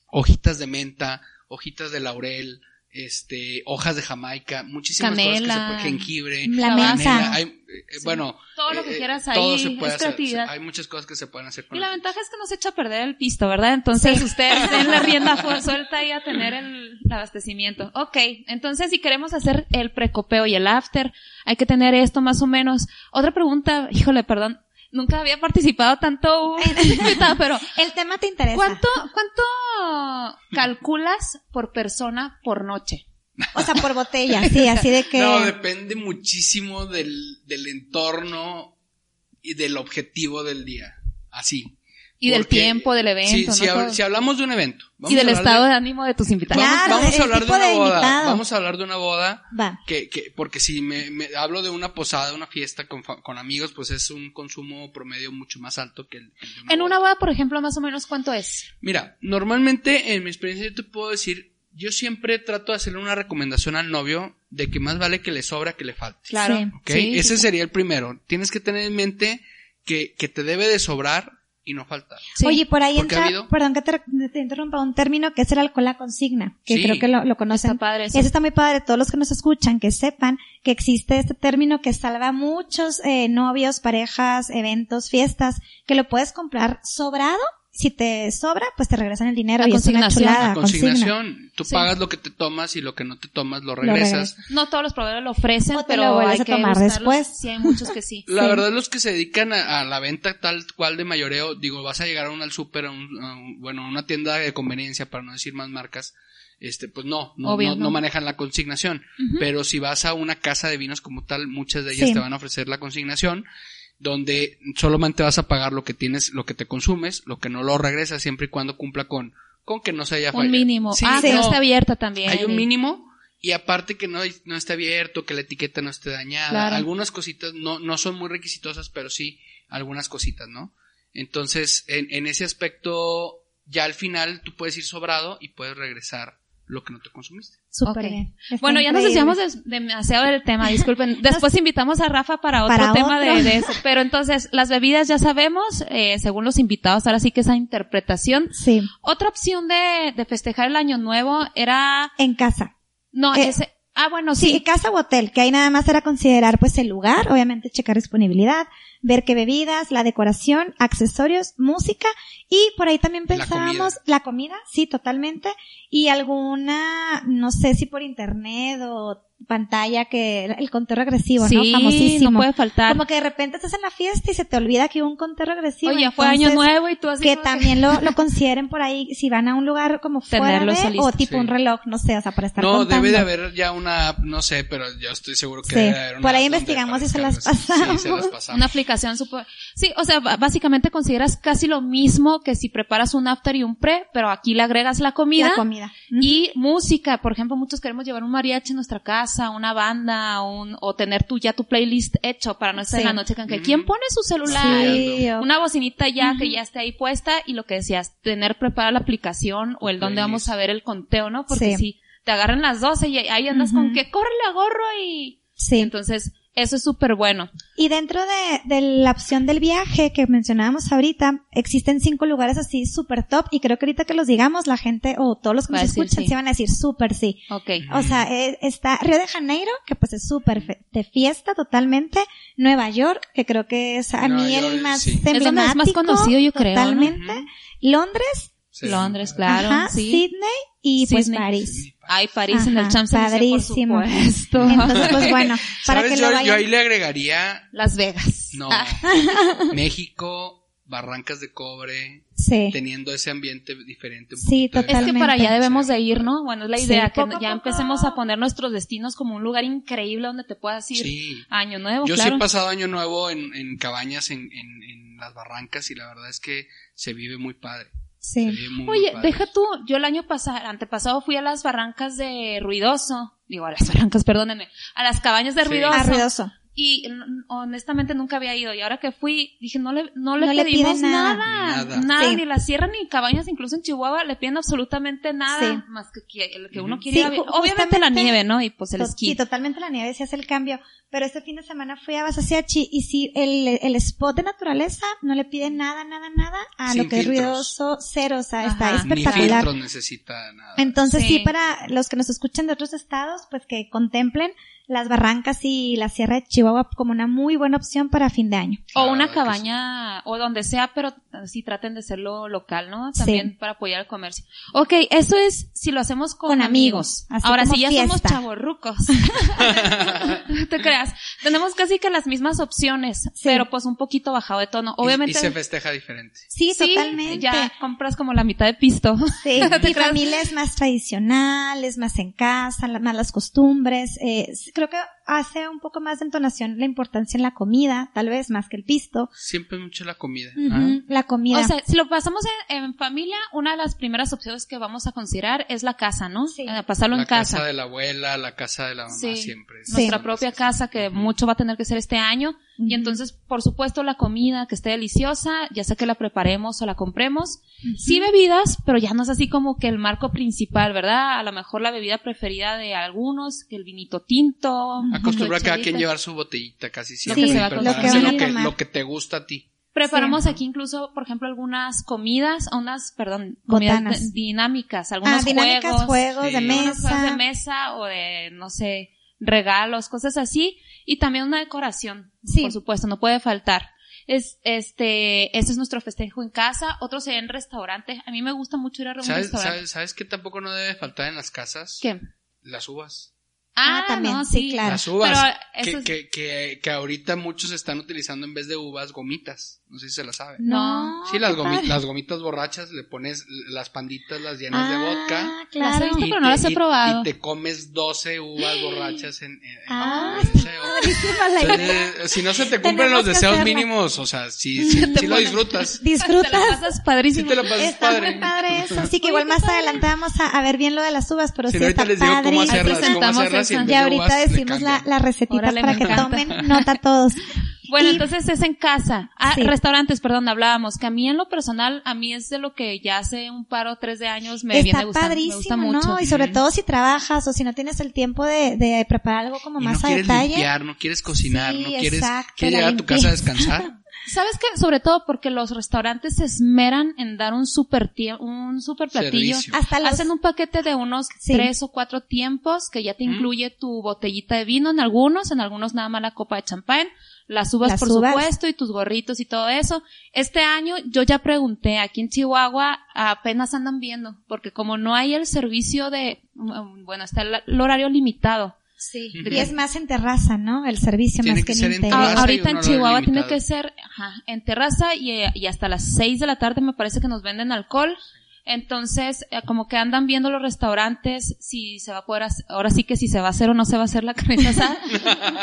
hojitas de menta, hojitas de laurel, este, hojas de Jamaica, muchísimas cosas que se pueden, jengibre, La mesa. hay, eh, bueno, Todo lo que eh, quieras todo ahí se puede es hacer, creatividad. hay muchas cosas que se pueden hacer con Y la el- ventaja es que no se echa a perder el pisto, ¿verdad? Entonces ustedes den la rienda suelta y a tener el, el abastecimiento. Ok, entonces si queremos hacer el precopeo y el after, hay que tener esto más o menos. Otra pregunta, híjole, perdón, nunca había participado tanto pero El tema te interesa. ¿cuánto, cuánto calculas por persona por noche? O sea, por botella, sí, así de que... No, depende muchísimo del, del entorno y del objetivo del día. Así. Y del tiempo del evento, sí, ¿no? si, hab- Todo. si hablamos de un evento. vamos y del estado de- de ánimo de tus invitados. Vamos, Claro, vamos a hablar de una de boda. invitado. Vamos a hablar de una boda Va. que, que porque si me, me hablo de una posada, una fiesta con, fa- con amigos, pues es un consumo promedio mucho más alto que el, el de una En boda. una boda, por ejemplo, más o menos, ¿cuánto es? Mira, normalmente en mi experiencia yo te puedo decir, yo siempre trato de hacerle una recomendación al novio de que más vale que le sobra que le falte. Claro. Sí. ¿ok? Sí, Ese sí, sería el primero. Tienes que tener en mente que, que te debe de sobrar y no faltar. sí. Oye, por ahí ha entra, habido- perdón que te, te interrumpa, un término que es el alcohol a consigna, que Sí. creo que lo, lo conocen. Está padre eso. Eso está muy padre, todos los que nos escuchan, que sepan que existe este término que salva a muchos eh, novios, parejas, eventos, fiestas, que lo puedes comprar sobrado. Si te sobra, pues te regresan el dinero La y es una consignación. chulada. La consigna. consignación, tú Sí. pagas lo que te tomas y lo que no te tomas lo Lo regresas. regresas. No todos los proveedores lo ofrecen, O te pero lo vuelves hay a que tomar buscarlos. después. Sí, hay muchos que sí. La Sí. verdad, los que se dedican a, a la venta tal cual de mayoreo, digo, vas a llegar a un al súper, a un- a un- bueno, a una tienda de conveniencia, para no decir más marcas, este, pues no, no, Obvio, no, no. no manejan la consignación. Ujú. Pero si vas a una casa de vinos como tal, muchas de ellas Sí. te van a ofrecer la consignación, donde solamente vas a pagar lo que tienes, lo que te consumes, lo que no lo regresas siempre y cuando cumpla con, con que no se haya Un falla- mínimo. Sí, ah, que no no, está abierta también. hay un mínimo y aparte que no, no esté abierto, que la etiqueta no esté dañada. Claro. Algunas cositas no, no son muy requisitosas, pero sí algunas cositas, ¿no? Entonces, en, en ese aspecto, ya al final tú puedes ir sobrado y puedes regresar lo que no te consumiste. Súper bien. Está Bueno, ya nos desviamos des- demasiado del tema, disculpen. Después invitamos a Rafa para otro Para tema otro. De, de eso. Pero entonces, las bebidas ya sabemos, eh, según los invitados, ahora sí que esa interpretación. Sí, Otra opción de, de festejar el año nuevo era, en casa. no, Eh, ese, ah, bueno, Sí, sí. casa o hotel, que ahí nada más era considerar pues el lugar, obviamente checar disponibilidad, ver qué bebidas, la decoración, accesorios, música y por ahí también La pensábamos comida. la comida, sí, totalmente, y alguna, no sé si por internet o pantalla que el conteo regresivo, sí, ¿no? Famosísimo. no puede faltar. Como que de repente estás en la fiesta y se te olvida que hubo un conteo regresivo. Oye, fue año nuevo y tú así que como también lo, lo consideren por ahí si van a un lugar como fuera de, o tipo Sí. un reloj, no sé, o sea, para estar No, contando. debe de haber ya una no sé, pero yo estoy seguro que Sí. debe haber una Por ahí investigamos y se las así. Sí, pasamos. se las pasamos. Una aplicación súper... Sí, o sea, básicamente consideras casi lo mismo que si preparas un after y un pre, pero aquí le agregas la comida. La comida. Y música, por ejemplo, muchos queremos llevar un mariachi en nuestra casa, una banda, un, o tener tu, ya tu playlist hecho para no estar Sí. en la noche con que quién pone su celular. Sí, o- Una bocinita ya que ya esté ahí puesta y lo que decías, tener preparada la aplicación o el donde vamos a ver el conteo, ¿no? Porque Sí. si te agarran las 12 y ahí andas con que córrele a gorro y... sí. Entonces, eso es súper bueno. Y dentro de, de la opción del viaje que mencionábamos ahorita, existen cinco lugares así súper top y creo que ahorita que los digamos la gente o todos los que Va nos escuchan sí. se van a decir súper sí. Ok. O sea, eh, está Río de Janeiro, que pues es súper de fiesta totalmente. Nueva York, que creo que es a Nueva mí York, el más sí. Es donde es más emblemático. conocido, yo creo, ¿no? Totalmente. Londres, Sí. Londres, claro. ajá, sí. Sydney y pues Sydney. París. Ay, París en el Ajá, Champs-Élysées, por padrísimo. supuesto. Entonces, pues bueno, para ¿Sabes? que Yo, lo yo vayan. ahí le agregaría, Las Vegas. no, Ah, México, Barrancas de Cobre, Sí. teniendo ese ambiente diferente. un Sí, de- Es que para Totalmente. allá debemos de ir, ¿no? Bueno, es la Sí, idea, que poco a ya poco. empecemos a poner nuestros destinos como un lugar increíble donde te puedas ir Sí. Año Nuevo, Yo sí claro. he pasado año nuevo en, en cabañas en, en, en las barrancas y la verdad es que se vive muy padre. Sí. Oye, padre. deja tú, yo el año pasado, antepasado fui a las barrancas de Ruidoso, digo a las barrancas, perdónenme, a las cabañas de Sí. Ruidoso. Ah, ruidoso. Y honestamente nunca había ido y ahora que fui dije no le no le No pedimos piden nada. nada Nada. nada, Sí. ni la sierra ni cabañas incluso en Chihuahua le piden absolutamente nada Sí. más que, que el que uno quiere Sí, obviamente la nieve no y pues el To- esquí Sí, totalmente la nieve sí hace el cambio. Pero este fin de semana fui a Basasiachi y sí, el, el spot de naturaleza no le pide nada, nada, nada a Sin lo que es ruidoso, cero, o sea, está Ajá. Ni espectacular. filtros necesita nada. Entonces sí. Sí. para los que nos escuchan de otros estados, pues que contemplen las barrancas y la Sierra de Chihuahua como una muy buena opción para fin de año. o La una cabaña o donde sea pero sí traten de hacerlo local no Sí. también para apoyar el comercio Ok, eso es si lo hacemos con, Con amigos, ahora si ya somos chavorrucos no te creas tenemos casi que las mismas opciones Sí. pero pues un poquito bajado de tono obviamente Y, se festeja diferente. Sí, Sí, totalmente. ya compras como la mitad de pisto. Sí, ¿Te mi creas? familia es más tradicional, es más en casa, más las costumbres. Eh, creo que hace un poco más de entonación la importancia en la comida, tal vez más que el pisto. Siempre mucho la comida. ¿ah? La comida. O sea, si lo pasamos en, en familia, una de las primeras opciones que vamos a considerar es la casa, ¿no? Sí. Eh, pasarlo la en casa. de la abuela, la casa de la mamá Sí. siempre. Nuestra Sí. propia casa, que mucho va a tener que ser este año. Y entonces, por supuesto, la comida que esté deliciosa, ya sea que la preparemos o la compremos. Sí bebidas, pero ya no es así como que el marco principal, ¿verdad? A lo mejor la bebida preferida de algunos, que el vinito tinto. Acostumbra a cada quien llevar su botellita casi siempre. se lo que lo, que, lo que te gusta a ti. Preparamos Sí. aquí incluso, por ejemplo, algunas comidas, unas, perdón, comidas Botanas. dinámicas, algunos ah, dinámicas, juegos, juegos Sí. de algunos juegos mesa. de mesa o de, no sé, regalos, cosas así, y también una decoración, Sí. por supuesto, no puede faltar. Es, este, este es nuestro festejo en casa, otro sería en restaurante. A mí me gusta mucho ir a un ¿Sabes, restaurante. sabes, ¿Sabes qué tampoco no debe faltar en las casas? ¿Qué? Las uvas. Ah, Ah, también, no, sí, sí, claro. Las uvas. Pero que, es- que, que, que ahorita muchos están utilizando en vez de uvas gomitas. No sé si se las sabe. No. Sí, las, gomi- padre. las gomitas borrachas, le pones las panditas, las llenas de Ah, vodka. claro. Las he visto, y pero no te- las he y- probado. Y te comes 12 uvas borrachas en, en- en Ah, la idea. Entonces, si no se te cumplen Tenemos los deseos mínimos, o sea, si, si, lo pones- disfrutas. te la Disfrutas. pasas Si padrísimo. te lo pasas Está padre. muy padre eso. Así que igual más adelante vamos a, a ver bien lo de las uvas, pero Si sí no, ahorita está les digo cómo padrísimo. hacerlas, cómo hacerlas y en vez Y de ahorita uvas decimos la, cambian. las recetitas Órale, para que encanta. tomen nota todos. Bueno, Y- entonces es en casa. Ah, Sí. restaurantes, perdón, hablábamos. Que a mí en lo personal, a mí es de lo que ya hace un par o tres de años me viene Está gustando. padrísimo, me gusta mucho. ¿no? Y sobre todo si trabajas o si no tienes el tiempo de, de preparar algo como Y más no a quieres detalle. limpiar, no quieres cocinar, Sí, no quieres, exacto, quieres la llegar a tu casa a descansar. ¿Sabes qué? Sobre todo porque los restaurantes se esmeran en dar un super un super platillo. Servicio. Hasta los, Hacen un paquete de unos Sí. tres o cuatro tiempos que ya te Mm. incluye tu botellita de vino en algunos, en algunos nada más la copa de champán, las uvas Las por uvas. supuesto y tus gorritos y todo eso. Este año yo ya pregunté, aquí en Chihuahua apenas andan viendo, porque como no hay el servicio de, mm, bueno, está el, el horario limitado. Sí. Y es más en terraza, ¿no? El servicio Tiene más que que, ser en terraza. Ah, ahorita en Chihuahua tiene que ser ajá, en terraza y, y hasta las 6 de la tarde me parece que nos venden alcohol. Entonces, eh, como que andan viendo los restaurantes si se va a poder hacer, ahora sí que si se va a hacer o no se va a hacer la carne asada.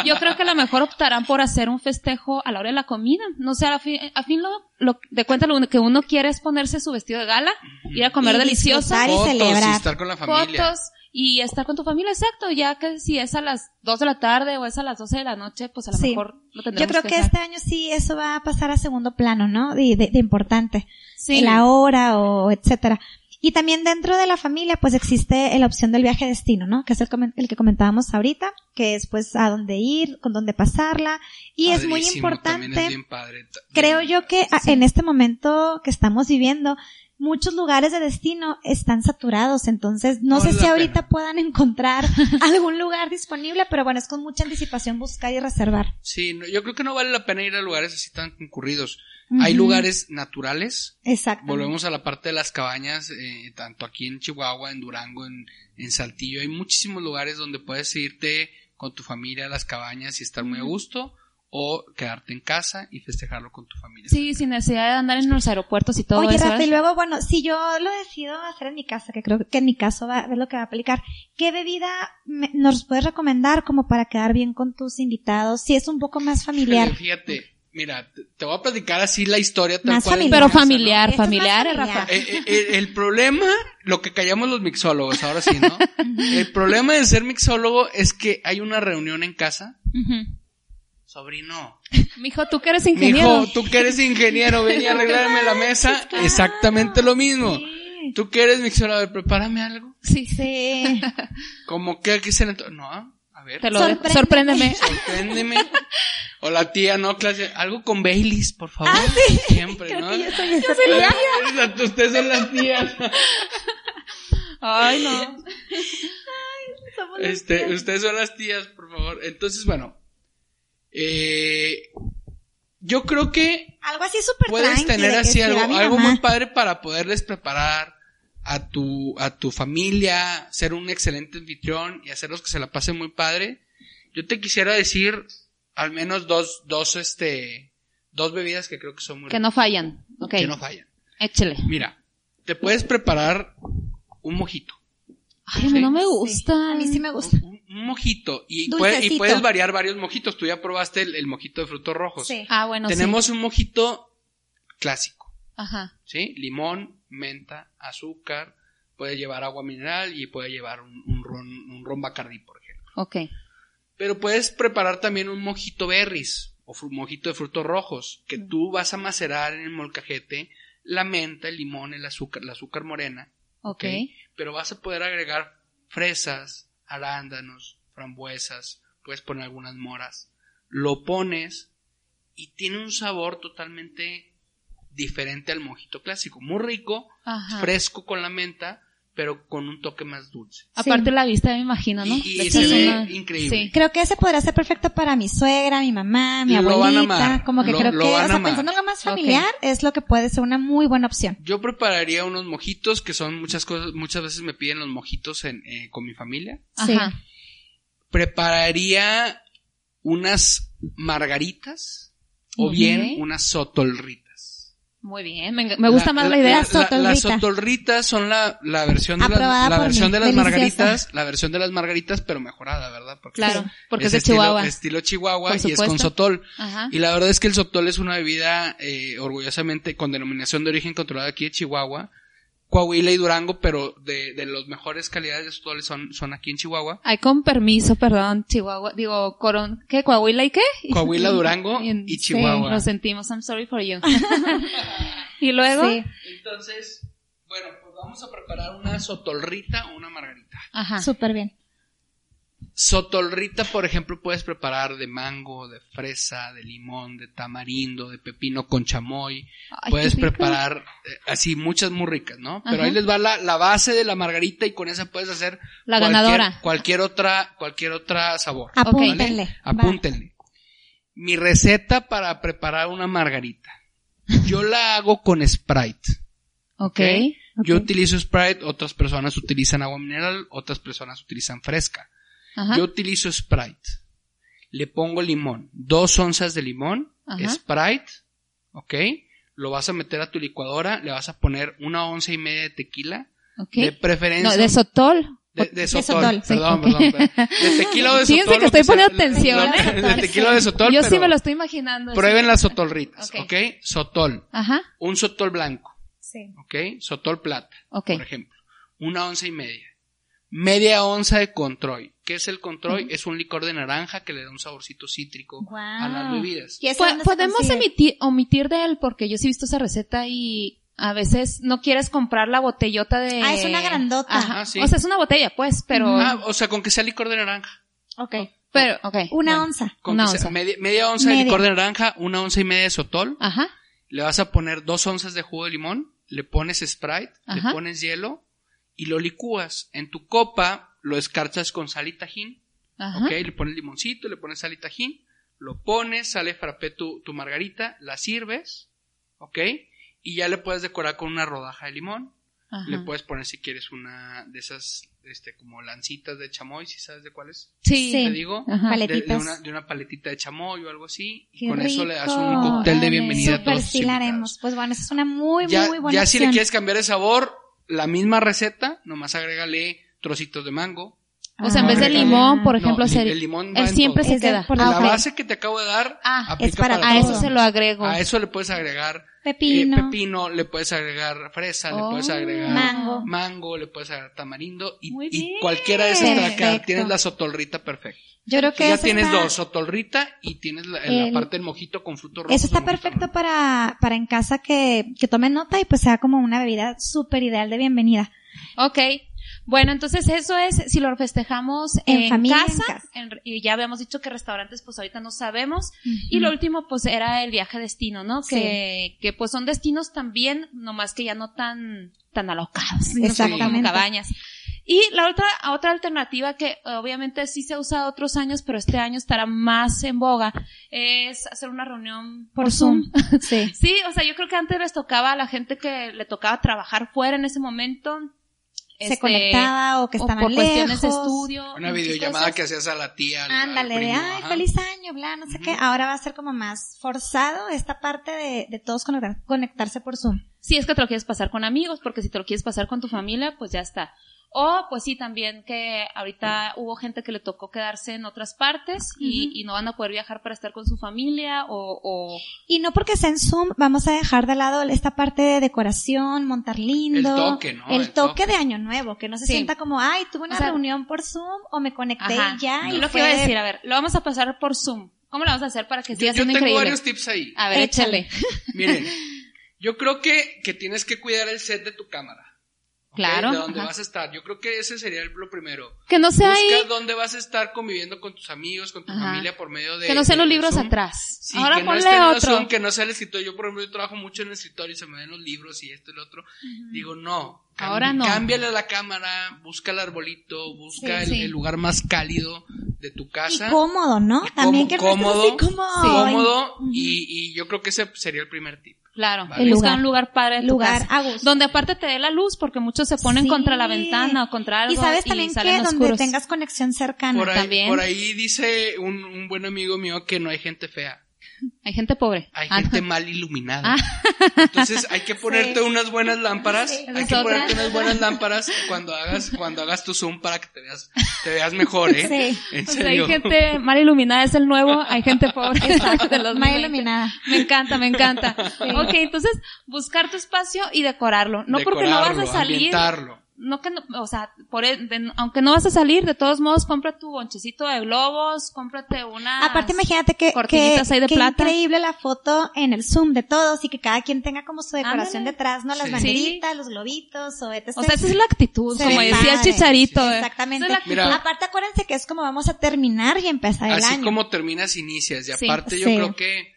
Yo creo que a lo mejor optarán por hacer un festejo a la hora de la comida. No sé, a fin, a fin lo, lo de cuenta lo que uno quiere es ponerse su vestido de gala, ir a comer Y delicioso, y Fotos y celebrar. estar con la familia. fotos y estar con tu familia, exacto, ya que si es a las 2 de la tarde o es a las 12 de la noche, pues a lo Sí. mejor lo tendremos Yo creo que este año sí eso va a pasar a segundo plano, ¿no? De, de- de importante. Sí. La hora o etcétera. Y también dentro de la familia, pues existe la opción del viaje destino, ¿no? Que es el, el que comentábamos ahorita, que es pues a dónde ir, con dónde pasarla. Y es muy importante. es bien padre. Ta- Creo yo que a- en este momento que estamos viviendo, muchos lugares de destino están saturados, entonces no sé si ahorita pena. puedan encontrar algún lugar disponible, pero bueno, es con mucha anticipación buscar y reservar. Sí, no, yo creo que no vale la pena ir a lugares así tan concurridos. Hay lugares naturales. Exacto. Volvemos a la parte de las cabañas, eh, tanto aquí en Chihuahua, en Durango, en, en Saltillo. Hay muchísimos lugares donde puedes irte con tu familia a las cabañas y estar muy a gusto o quedarte en casa y festejarlo con tu familia. Sí, sin necesidad de andar en los aeropuertos y todo Oye, eso. Rafa, y luego, bueno, si yo lo decido hacer en mi casa, que creo que en mi caso va, es lo que va a aplicar, ¿qué bebida me- nos puedes recomendar como para quedar bien con tus invitados? Si es un poco más familiar. Fíjate, fíjate, mira, te, te voy a platicar así la historia tal Más cual. mi Pero casa, ¿no? familiar, familiar, familiar. Rafa. Eh, eh, eh, el problema, lo que callamos los mixólogos, ahora sí, ¿no? el problema de ser mixólogo es que hay una reunión en casa. Sobrino, Mijo, tú que eres ingeniero. mijo, tú que eres ingeniero, ven y arreglarme la mesa, exactamente lo mismo. Sí. Tú que eres mixer, a ver, prepárame algo. Sí, Sí. Como que aquí se le... No, a ver, Te lo. Sorpréndeme. Sorpréndeme. sorpréndeme. O la tía, no, clase, algo con Baileys, por favor. Siempre, Creo ¿no? que yo soy esa tía. Ustedes son las tías. Ay, no. Somos Este, ustedes son las tías, por favor. Entonces, bueno. Eh, yo creo que Algo así súper puedes tener así algo, algo muy padre para poderles preparar a tu, a tu familia, ser un excelente anfitrión y hacerlos que se la pasen muy padre. Yo te quisiera decir al menos dos, dos, este, dos bebidas que creo que son muy Que no fallan. Ok. que no fallan. Échele. Mira, te puedes preparar un mojito. Ay, no me Sí. gusta. A mí sí me gusta. Un, un mojito. Y, puede- y Dulcecito. puedes variar varios mojitos. Tú ya probaste el, el mojito de frutos rojos. Sí. Ah, bueno, Tenemos un mojito clásico. sí. Ajá. ¿Sí? Limón, menta, azúcar. Puede llevar agua mineral y puede llevar un, un ron, un ron Bacardí, por ejemplo. Ok. Pero puedes preparar también un mojito berries o mojito de frutos rojos que tú vas a macerar en el molcajete la menta, el limón, el azúcar, la azúcar morena. Ok. Pero vas a poder agregar fresas, arándanos, frambuesas, puedes poner algunas moras. Lo pones y tiene un sabor totalmente diferente al mojito clásico. Muy rico, Ajá. fresco con la menta, pero con un toque más dulce. Aparte Sí. la vista me imagino, ¿no? Y, y se ve una- increíble. Sí. Creo que ese podría ser perfecto para mi suegra, mi mamá, mi Lo van a abuelita. amar. Como que Lo- creo lo que, van o sea, amar. pensando en lo más familiar, es lo que puede ser una muy buena opción. Yo prepararía unos mojitos que son muchas cosas, muchas veces me piden los mojitos en, eh, con mi familia. Sí. Ajá. Prepararía unas margaritas o bien unas sotolritas. Muy bien. Me, me gusta más la, idea. la- sotolrita. las sotolritas son la, la versión de la versión mí, de las deliciosa. margaritas, la versión de las margaritas, pero mejorada, ¿verdad? Porque Claro, porque es, de estilo, Chihuahua. estilo Chihuahua y es con sotol. Ajá. Y la verdad es que el sotol es una bebida eh, orgullosamente con denominación de origen controlada aquí de Chihuahua, Coahuila y Durango, pero de, de las mejores calidades de sotoles son, son aquí en Chihuahua. Ay, con permiso, perdón, Chihuahua. Digo, Coron, ¿qué? ¿Coahuila y qué? Coahuila, Durango en- y Chihuahua. Lo sentimos, I'm sorry for you. y luego, Sí. Entonces, bueno, pues vamos a preparar una sotolrita o una margarita. ajá. Súper bien. Sotolrita, por ejemplo, puedes preparar de mango, de fresa, de limón, de tamarindo, de pepino con chamoy. Ay, puedes preparar eh, así muchas muy ricas, ¿no? Pero ahí les va la, la base de la margarita y con esa puedes hacer La cualquier- ganadora. Cualquier otra, cualquier otra sabor. Apúntenle. ¿vale? Va. Apúntenle. Mi receta para preparar una margarita. Yo la hago con Sprite. Ok. Yo utilizo Sprite, otras personas utilizan agua mineral, otras personas utilizan fresca. Ajá. Yo utilizo Sprite. Le pongo limón. Dos onzas de limón. Ajá. Sprite. ¿Ok? Lo vas a meter a tu licuadora. Le vas a poner una onza y media de tequila. Ok. De preferencia. No, de Sotol. de, de sotol. sotol, sí, Perdón, perdón, perdón. De tequila o de Fíjense sotol. que lo estoy sea- poniendo atención, ¿eh? De tequila o de sotol. Yo pero sí me lo estoy imaginando. Prueben sí. las sotolritas. Ok. ¿Ok? Sotol. Ajá. Un sotol blanco. Sí. ¿Ok? Sotol plata. Ok. por ejemplo, una onza y media. Media onza de controy. ¿Qué es el controy? Es un licor de naranja que le da un saborcito cítrico a las bebidas. ¿Y ese Po- dónde se Podemos emitir, omitir de él porque yo sí he visto esa receta y a veces no quieres comprar la botellota de... Ah, es una grandota. Ajá. Ah, sí. O sea, es una botella, pues, pero... Ah, o sea, con que sea licor de naranja. Ok. pero, ok. Una bueno. onza. Con Una que sea onza. media, media onza de licor de naranja, una onza y media de sotol. Ajá. Le vas a poner dos onzas de jugo de limón. Le pones Sprite, Ajá. le pones hielo y lo licúas. En tu copa lo escarchas con sal y tajín. Le pones limoncito, le pones sal y tajín, lo pones, sale frappé tu, tu margarita, la sirves, ¿ok? Y ya le puedes decorar con una rodaja de limón. Ajá. Le puedes poner si quieres una de esas, este, como lancitas de chamoy, si sabes de cuáles. Sí. Te digo. Ajá. De, de una, de una paletita de chamoy o algo así. Y con eso le das un cóctel de bienvenida a todos. tus sí la invitados. haremos. Pues bueno, esa es una muy, Ya, muy buena ya si le quieres cambiar de sabor, la misma receta, nomás agrégale trocitos de mango, O sea, en vez de Ah, limón, por ejemplo, sería- el limón va siempre se Es de queda. por La Ah, ok. base que te acabo de dar Ah, aplica es para A eso se lo agrego. A eso le puedes agregar Pepino. eh, pepino, le puedes agregar fresa, le Oh. puedes agregar Mango. mango, le puedes agregar tamarindo y, cualquiera de esas te va a quedar. Perfecto. Tienes la sotolrita perfecta. Yo creo que ya tienes está- dos, sotolrita y tienes la, en la parte del mojito con frutos rojos. Eso está perfecto para, para en casa que, que tomen nota y pues sea como una bebida súper ideal de bienvenida. Ok. Bueno, entonces eso es si lo festejamos En en, familia, en casa, casa. en- y ya habíamos dicho que restaurantes pues ahorita no sabemos. Y lo último pues era el viaje destino, ¿no? Sí. Que, que pues son destinos también, nomás que ya no tan, tan alocados. ¿no? Exactamente. Como cabañas. Y la otra, otra alternativa que obviamente sí se ha usado otros años, pero este año estará más en boga, es hacer una reunión por, Zoom. Sí. Sí, o sea, yo creo que antes les tocaba a la gente que le tocaba trabajar fuera en ese momento. Se este, conectaba o que o estaban por cuestiones de lejos. estudio. Una videollamada cosas. que hacías a la tía. al- al Ándale, de ay, ajá. feliz año, bla, no sé qué. Ahora va a ser como más forzado esta parte de, de todos conectar- conectarse por Zoom. Si es que te lo quieres pasar con amigos, porque si te lo quieres pasar con tu familia, pues ya está. O, pues sí, también que ahorita hubo gente que le tocó quedarse en otras partes y, y no van a poder viajar para estar con su familia o, o Y no porque sea en Zoom, vamos a dejar de lado esta parte de decoración, montar lindo. El toque, ¿no? El, El toque toque. de año nuevo, que no se Sí. sienta como, ay, tuve una O sea, reunión por Zoom o me conecté Ajá. y ya. Y y lo que iba a de- decir, a ver, lo vamos a pasar por Zoom. ¿Cómo lo vamos a hacer para que Yo, siga yo siendo tengo increíble? varios tips ahí. A ver, Échale. échale. Miren, yo creo que, que tienes que cuidar el set de tu cámara. Claro, De dónde ajá. vas a estar. Yo creo que ese sería lo primero. Que no sea Busca ahí, dónde vas a estar conviviendo con tus amigos, con tu Ajá. familia por medio de. que no sean los libros Zoom. atrás. Sí, Ahora que no ponle el otro. Zoom, que no sea el escritorio. Yo, por ejemplo, yo trabajo mucho en el escritorio y se me ven los libros y esto y lo otro. Digo, no. Ahora no. Cámbiale la cámara, busca el arbolito, busca Sí, el, sí. el lugar más cálido de tu Y casa. cómodo, ¿no? Y También cómo- que no cómodo, cómodo Ujú. y, y yo creo que ese sería el primer tip. Claro, Vale. busca lugar. un lugar padre de tu Lugar casa. a gusto. Donde aparte te dé la luz, porque muchos se ponen Sí. contra la ventana o contra algo Y sabes también que salen donde oscuros. tengas conexión cercana. Por ahí, también. por ahí dice un, un buen amigo mío que no hay gente fea, Hay gente pobre. hay Ah, gente no. mal iluminada. Ah. Entonces hay que ponerte Sí. unas buenas lámparas, Sí, hay que ponerte unas buenas lámparas cuando hagas cuando hagas tu zoom para que te veas te veas mejor, ¿eh? Sí. En O sea, hay gente mal iluminada, es el nuevo, hay gente pobre. de los 2020. iluminada. Me encanta, me encanta. Ok, entonces, buscar tu espacio y decorarlo. No porque no vas a salir. ambientarlo. No que no, o sea, por, el- de- aunque no vas a salir, de todos modos, compra tu bonchecito de globos, cómprate una. Aparte, imagínate que, que, ahí de que plata. increíble la foto en el Zoom de todos y que cada quien tenga como su decoración Ándale. detrás, ¿no? Las Sí. banderitas, los globitos o etc. O sea, esa es la actitud, Se como decía el chicharito. eh. Exactamente. Esa es la Mira. Aparte, acuérdense que es como vamos a terminar y empezar el Así año. como terminas inicias y Sí. aparte yo Sí. creo que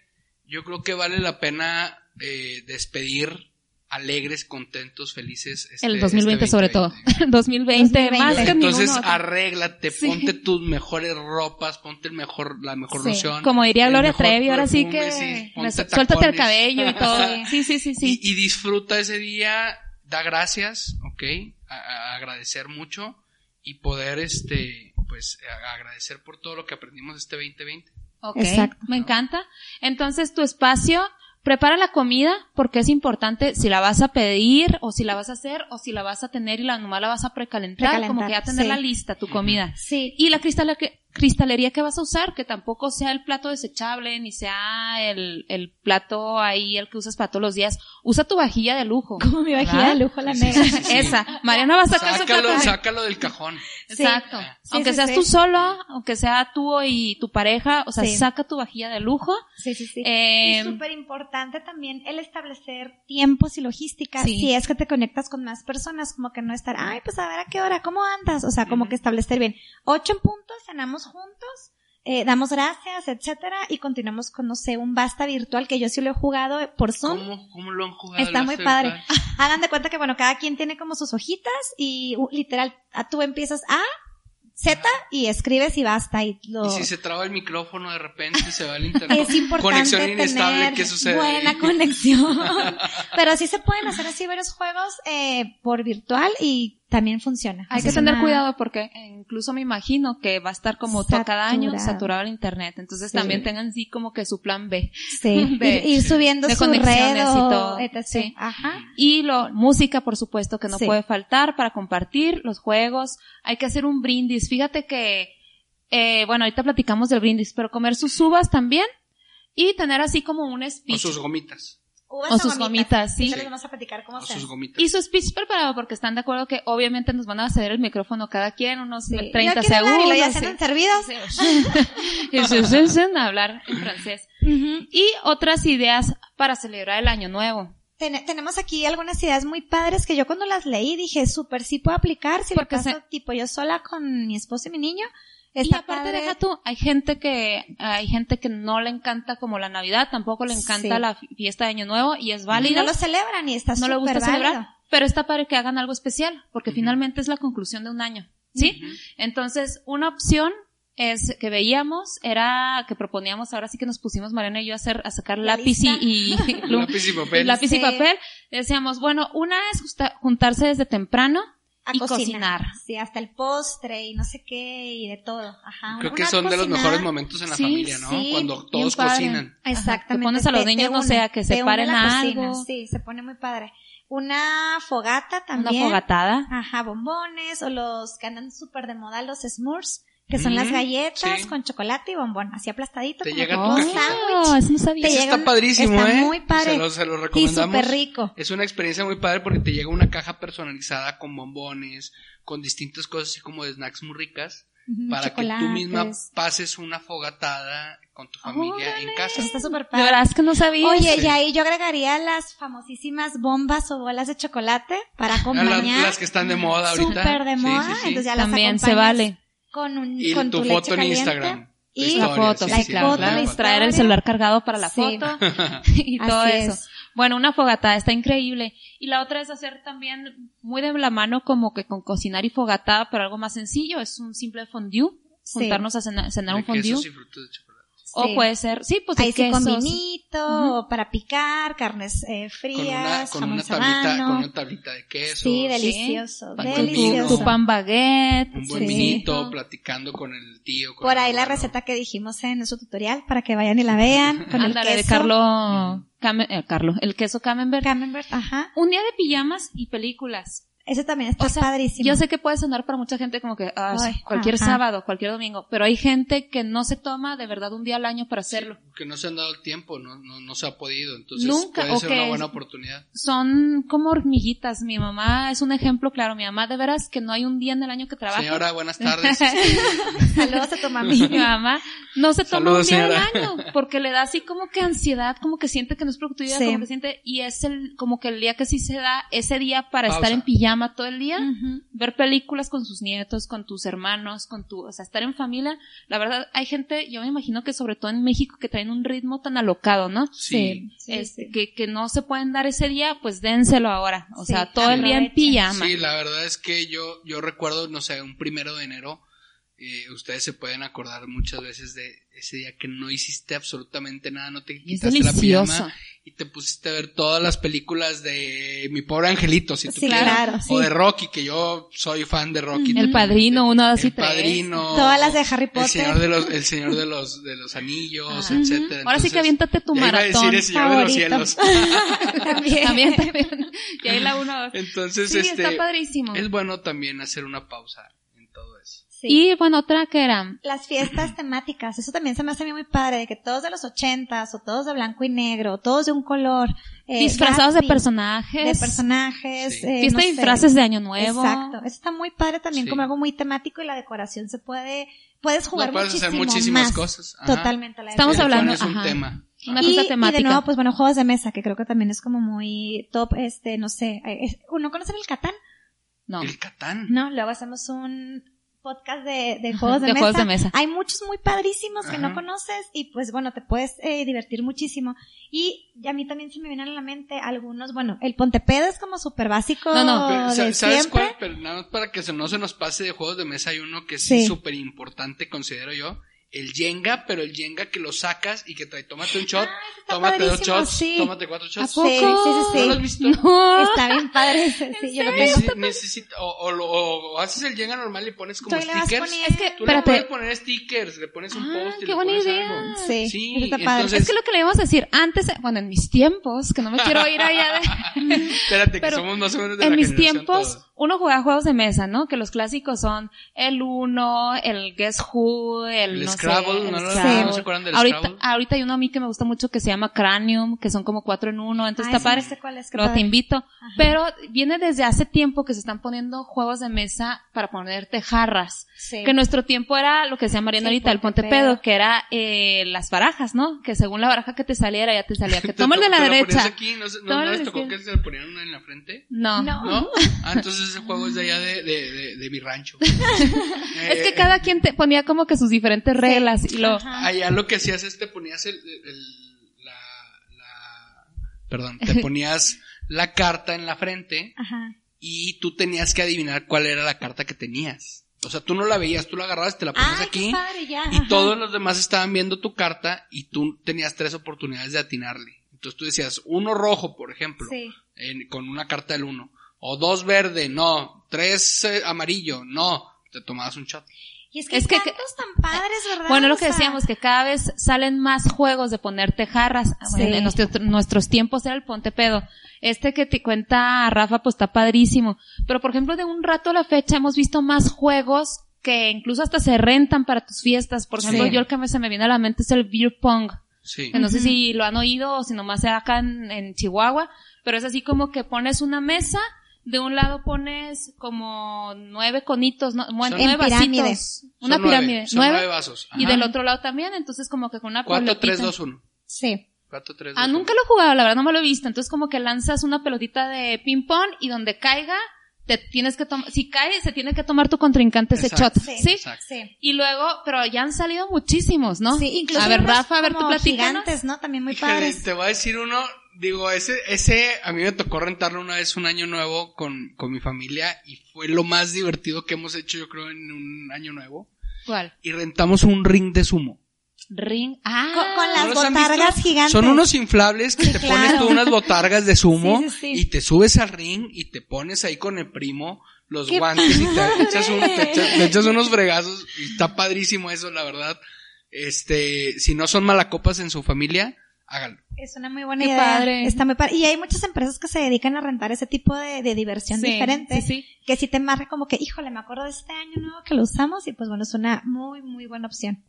yo creo que vale la pena eh, despedir alegres, contentos, felices este, el 2020 este sobre todo. 2020. 2020, 2020. más que Entonces arréglate, Sí. ponte tus mejores ropas, ponte el mejor, la mejor Sí. loción. Como diría Gloria mejor Trevi, ahora sí que sí, suéltate el cabello y todo. Sí, sí, sí, sí. Y, y disfruta ese día, da gracias, ¿ok? A- a- agradecer mucho y poder, este, pues, a- agradecer por todo lo que aprendimos este 2020. Ok, Exacto. me encanta. Entonces, tu espacio, prepara la comida porque es importante si la vas a pedir o si la vas a hacer o si la vas a tener y la nomás la vas a precalentar, Precalentar, como que ya tener sí. la lista, tu comida. Sí. Y la cristale- que- cristalería que vas a usar, que tampoco sea el plato desechable, ni sea el, el plato ahí, el que usas para todos los días. Usa tu vajilla de lujo. Como mi vajilla ¿verdad? de lujo la Sí, sí, negra. sí, sí. Esa. Mariana va a sacar su Sácalo, plato. sácalo del cajón. Sí. Exacto. Sí, aunque sí, seas sí. tú solo, aunque sea tú y tu pareja, o sea, Sí. saca tu vajilla de lujo. Sí, sí, sí. Eh, y súper importante también el establecer tiempos y logística. Sí. Si es que te conectas con más personas, como que no estar, ay, pues a ver a qué hora, ¿cómo andas? O sea, como que establecer bien. Ocho en punto, cenamos juntos, eh, damos gracias, etcétera, y continuamos con, no sé, un basta virtual que yo sí lo he jugado por Zoom. ¿Cómo, cómo lo han jugado? Está muy padre. Hagan de cuenta que, bueno, cada quien tiene como sus hojitas y uh, literal, tú empiezas A, Z y escribes y basta. Y lo... Y si se traba el micrófono de repente se va el internet. Es importante Conexión inestable, tener ¿qué sucede? buena conexión. Pero sí se pueden hacer así varios juegos eh, por virtual y también funciona. Hay O sea, que tener una- cuidado porque eh, incluso me imagino que va a estar como todo cada año Saturado. el internet. Entonces Sí. también tengan así como que su plan B. Sí, de- ir, ir subiendo de su y o todo. etc. Sí. Ajá. Y lo, música, por supuesto, que no Sí. puede faltar para compartir los juegos. Hay que hacer un brindis. Fíjate que, eh, bueno, ahorita platicamos del brindis, pero comer sus uvas también y tener así como un O speech. sus gomitas. Uvas O sus gomitas, sí. Ahorita les vamos a platicar cómo O sus gomitas. Y su speech preparado porque están de acuerdo que obviamente nos van a ceder el micrófono cada quien unos Sí. 30 Yo quiero hablar, segundos. Y lo ya sí. se han servidos. Y se- se- se- hablar en francés. Y otras ideas para celebrar el año nuevo. Ten- tenemos aquí algunas ideas muy padres que yo cuando las leí dije, súper sí puedo aplicar si Porque lo paso se- tipo yo sola con mi esposo y mi niño. Y aparte padre. deja tú, hay gente que, hay gente que no le encanta como la Navidad, tampoco le encanta Sí. la fi- fiesta de Año Nuevo y es y válido. no lo celebran y está no le gusta válido. celebrar, pero está padre que hagan algo especial, porque finalmente es la conclusión de un año, ¿sí? Entonces, una opción es que veíamos, era que proponíamos, ahora sí que nos pusimos Mariana y yo a hacer, a sacar La lápiz y, Lápiz y papel. lápiz y papel. Decíamos, bueno, una es justa- juntarse desde temprano A y cocinar. cocinar. Sí, hasta el postre y no sé qué y de todo. Ajá. Creo que Una son de los mejores momentos en la Sí, familia, ¿no? sí, Cuando todos cocinan. Ajá, Exactamente. que pones a los te- te niños, no sea, que te se paren la a cocina, algo. Sí, se pone muy padre. Una fogata Una también. fogatada. Ajá, bombones o los que andan súper de moda, los s'mores, que son las galletas sí. con chocolate y bombón, así aplastadito. Te como llega tipo tu Oh, eso no sabía. Te llega está un- padrísimo, está ¿eh? muy padre. Se lo, se lo Y recomendamos. súper rico. Es una experiencia muy padre porque te llega una caja personalizada con bombones, con distintas cosas así como de snacks muy ricas, para que tú misma pases una fogatada con tu familia en casa. Está súper De padre. verdad es que no sabía. Oye, Sí. y ahí yo agregaría las famosísimas bombas o bolas de chocolate para Ah, Las, acompañar. las que están de moda ahorita. Súper de moda. sí, sí. Entonces ya las También se vale. Con, un, Y con tu, foto en caliente Instagram. y La historia, foto, sí, claro, foto, claro. la claro. Traer el celular cargado para la Sí. foto y todo Así eso. es. Bueno, una fogatada está increíble. Y la otra es hacer también muy de la mano como que con cocinar y fogatada, pero algo más sencillo. Es un simple fondue. Sí. Juntarnos a cenar, un fondue. y frutos de. O puede ser, sí, pues de Ahí sí con vinito, para picar, carnes eh, Con una, frías, con jamón una tablita, con una tablita de queso. Sí, delicioso, Con tu- delicioso. Tu, pan baguette. Un buen Sí. vinito, platicando con el tío. con Por ahí la receta que dijimos en nuestro tutorial para que vayan y la vean con el Ándale, de queso. Carlo, Came- eh, Carlo, el queso camembert. Camembert, ajá. Un día de pijamas y películas. Ese también está O sea, padrísimo. Yo sé que puede sonar para mucha gente como que ah, Ay, cualquier ajá. sábado, cualquier domingo, pero hay gente que no se toma de verdad un día al año para hacerlo. Que no se han dado el tiempo, no, no, no se ha podido. Entonces Nunca, puede o ser una buena oportunidad. Son como hormiguitas. Mi mamá es un ejemplo claro. Mi mamá de veras que no hay un día en el año que trabaje. Señora, buenas tardes. Saludos a tu mami. Mi mamá no se toma Saludos, un día señora. al año porque le da así como que ansiedad, como que siente que no es productividad, Sí. como que siente y es el como que el día que sí se da ese día para Pausa. estar en pijama todo el día, ver películas con sus nietos, con tus hermanos, con tu, o sea, estar en familia. La verdad, hay gente, yo me imagino que sobre todo en México que traen un ritmo tan alocado, ¿no? Sí. sí, Es- sí. Que, que no se pueden dar ese día, pues dénselo ahora. O Sí, sea, todo el día en pijama. Sí, la verdad es que yo, yo recuerdo, no sé, un primero de enero, eh, ustedes se pueden acordar muchas veces de ese día que no hiciste absolutamente nada, no te quitaste la pijama y te pusiste a ver todas las películas de Mi Pobre Angelito, si tú Sí, quieres. claro, sí. O de Rocky, que yo soy fan de Rocky. El padrino, uno, dos y El tres. padrino. Todas las de Harry El Potter. señor de los, el señor de los, de los anillos, Ah. etcétera. Ahora sí que Entonces, aviéntate tu ya iba a maratón. decir el señor de los cielos. También. También, también. Y ahí la uno, dos. Entonces, Sí, este, está padrísimo. es bueno también hacer una pausa. Sí. Y bueno, otra que era, Las fiestas temáticas, eso también se me hace a mí muy padre, de que todos de los ochentas, o todos de blanco y negro, o todos de un color. eh, disfrazados de personajes. De personajes. Sí. eh, Fiesta no de disfraces de Año Nuevo. Exacto. Eso está muy padre también Sí. como algo muy temático y la decoración se puede, puedes jugar No, puedes muchísimo hacer muchísimas más. cosas. Ajá. Totalmente. la Estamos hablando- un ajá. tema. Una y, y temática. de nuevo, pues bueno, juegos de mesa, que creo que también es como muy top, este, no sé, eh, ¿no conocen el Catán? no. El Catán. No, luego hacemos un podcast de, de juegos de, De mesa. juegos de mesa. Hay muchos muy padrísimos que Ajá. no conoces y pues bueno, te puedes eh, divertir muchísimo. Y a mí también se me vienen a la mente algunos, bueno, el Pontepedo es como súper básico No, no, Pero, de sa- ¿Sabes siempre. cuál? Pero nada más para que se- no se nos pase de juegos de mesa hay uno que sí es Sí. súper importante, considero yo, el Jenga, pero el Jenga que lo sacas y que trae, tómate un shot, Ah, ese está tómate dos shots, sí. tómate cuatro shots. poco? Sí, sí, sí, ¿No lo has visto? No. Está bien padre ese, sí, yo lo tengo. Necesi- necesita, o, o, lo- o haces el Jenga normal y le pones como le stickers. poniendo- Es que, Tú le espérate. puedes poner stickers, le pones un Ah, post y qué le buena pones idea. algo. Sí, Sí, eso está padre. entonces- Es que lo que le íbamos a decir antes, bueno, en mis tiempos, que no me quiero ir allá de... Espérate, que Pero somos más o menos de en la mis tiempos, todos. Uno jugaba juegos de mesa, ¿no? Que los clásicos son el Uno, el Guess Who, el, El no Scrabble, sé, el ¿no lo- Scrabble. no se acuerdan del ahorita, Scrabble? ahorita hay uno a mí que me gusta mucho que se llama Cranium, que son como cuatro en uno, entonces Ah, está ese no padre. sé cuál es, Luego te padre. invito. Pero viene desde hace tiempo que se están poniendo juegos de mesa para ponerte jarras. Sí. Que en nuestro tiempo era lo que decía Mariana Sí, ahorita, el pontepedo. que era eh, las barajas, ¿no? Que según la baraja que te saliera, ya te salía. Que toma el de la ¿Te lo ponías derecha. aquí? ¿No, se- no- les tocó que se le ponían una en la frente? No. No. ¿No? Ah, entonces ese juego es de allá de, de, de, de mi rancho. Es que Eh, cada quien te ponía como que sus diferentes reglas y lo... Allá lo que hacías es te ponías el, el- la, la, perdón, te ponías la carta en la frente Ajá. y tú tenías que adivinar cuál era la carta que tenías. O sea, tú no la veías, tú la agarrabas, te la ponías Ay, aquí qué padre, ya. y ajá. todos los demás estaban viendo tu carta y tú tenías tres oportunidades de atinarle. Entonces tú decías, uno rojo, por ejemplo, Sí. en- con una carta del uno. O dos verde, no. Tres eh, amarillo, no. Te tomabas un shot. Y es que, Es que- tan padres, ¿verdad? Bueno, lo que decíamos, que cada vez salen más juegos de ponerte jarras. Bueno, Sí. en nuestros, nuestros tiempos era el ponte pedo. Este que te cuenta Rafa, pues está padrísimo. Pero, por ejemplo, de un rato a la fecha hemos visto más juegos que incluso hasta se rentan para tus fiestas. Por ejemplo, Sí. yo el que me, se me viene a la mente es el beer pong. Sí. Que no sé si lo han oído o si nomás sea acá en, en Chihuahua, pero es así como que pones una mesa, de un lado pones como nueve conitos, no, bueno, Son- nueve pirámide. vasitos, una Son nueve, pirámide, son nueve, nueve vasos. y del otro lado también, entonces como que con una 4, 3, pelotita. 2, 1. Sí. 4, 3, 2, Ah, nunca lo he jugado, la verdad no me lo he visto, entonces como que lanzas una pelotita de ping pong y donde caiga, te tienes que tomar, si cae, se tiene que tomar tu contrincante ese Exacto. shot, Sí. ¿sí? Exacto. Sí. Y luego, pero ya han salido muchísimos, ¿no? Sí, incluso a ver, Rafa, a ver, tú gigantes, ¿no? También muy Híjole, padres. Te voy a decir uno, digo, ese, ese, a mí me tocó rentarlo una vez un año nuevo con, con mi familia y fue lo más divertido que hemos hecho yo creo en un año nuevo. ¿Cuál? Y rentamos un ring de sumo. Ring. Ah, Con, con las ¿No los han botargas gigantes. Son unos inflables que Sí, te claro. pones tú unas botargas de sumo Sí, sí, sí. y te subes al ring y te pones ahí con el primo los ¡Qué guantes y te echas, un- te echas- te echas unos fregazos y está padrísimo eso, la verdad. Este, si no son malacopas en su familia, háganlo. Es una muy buena Qué idea. padre. Está muy padre. Y hay muchas empresas que se dedican a rentar ese tipo de, de diversión Sí, diferente. sí, sí. Que si te marca como que, híjole, me acuerdo de este año nuevo que lo usamos y pues bueno, es una muy, muy buena opción.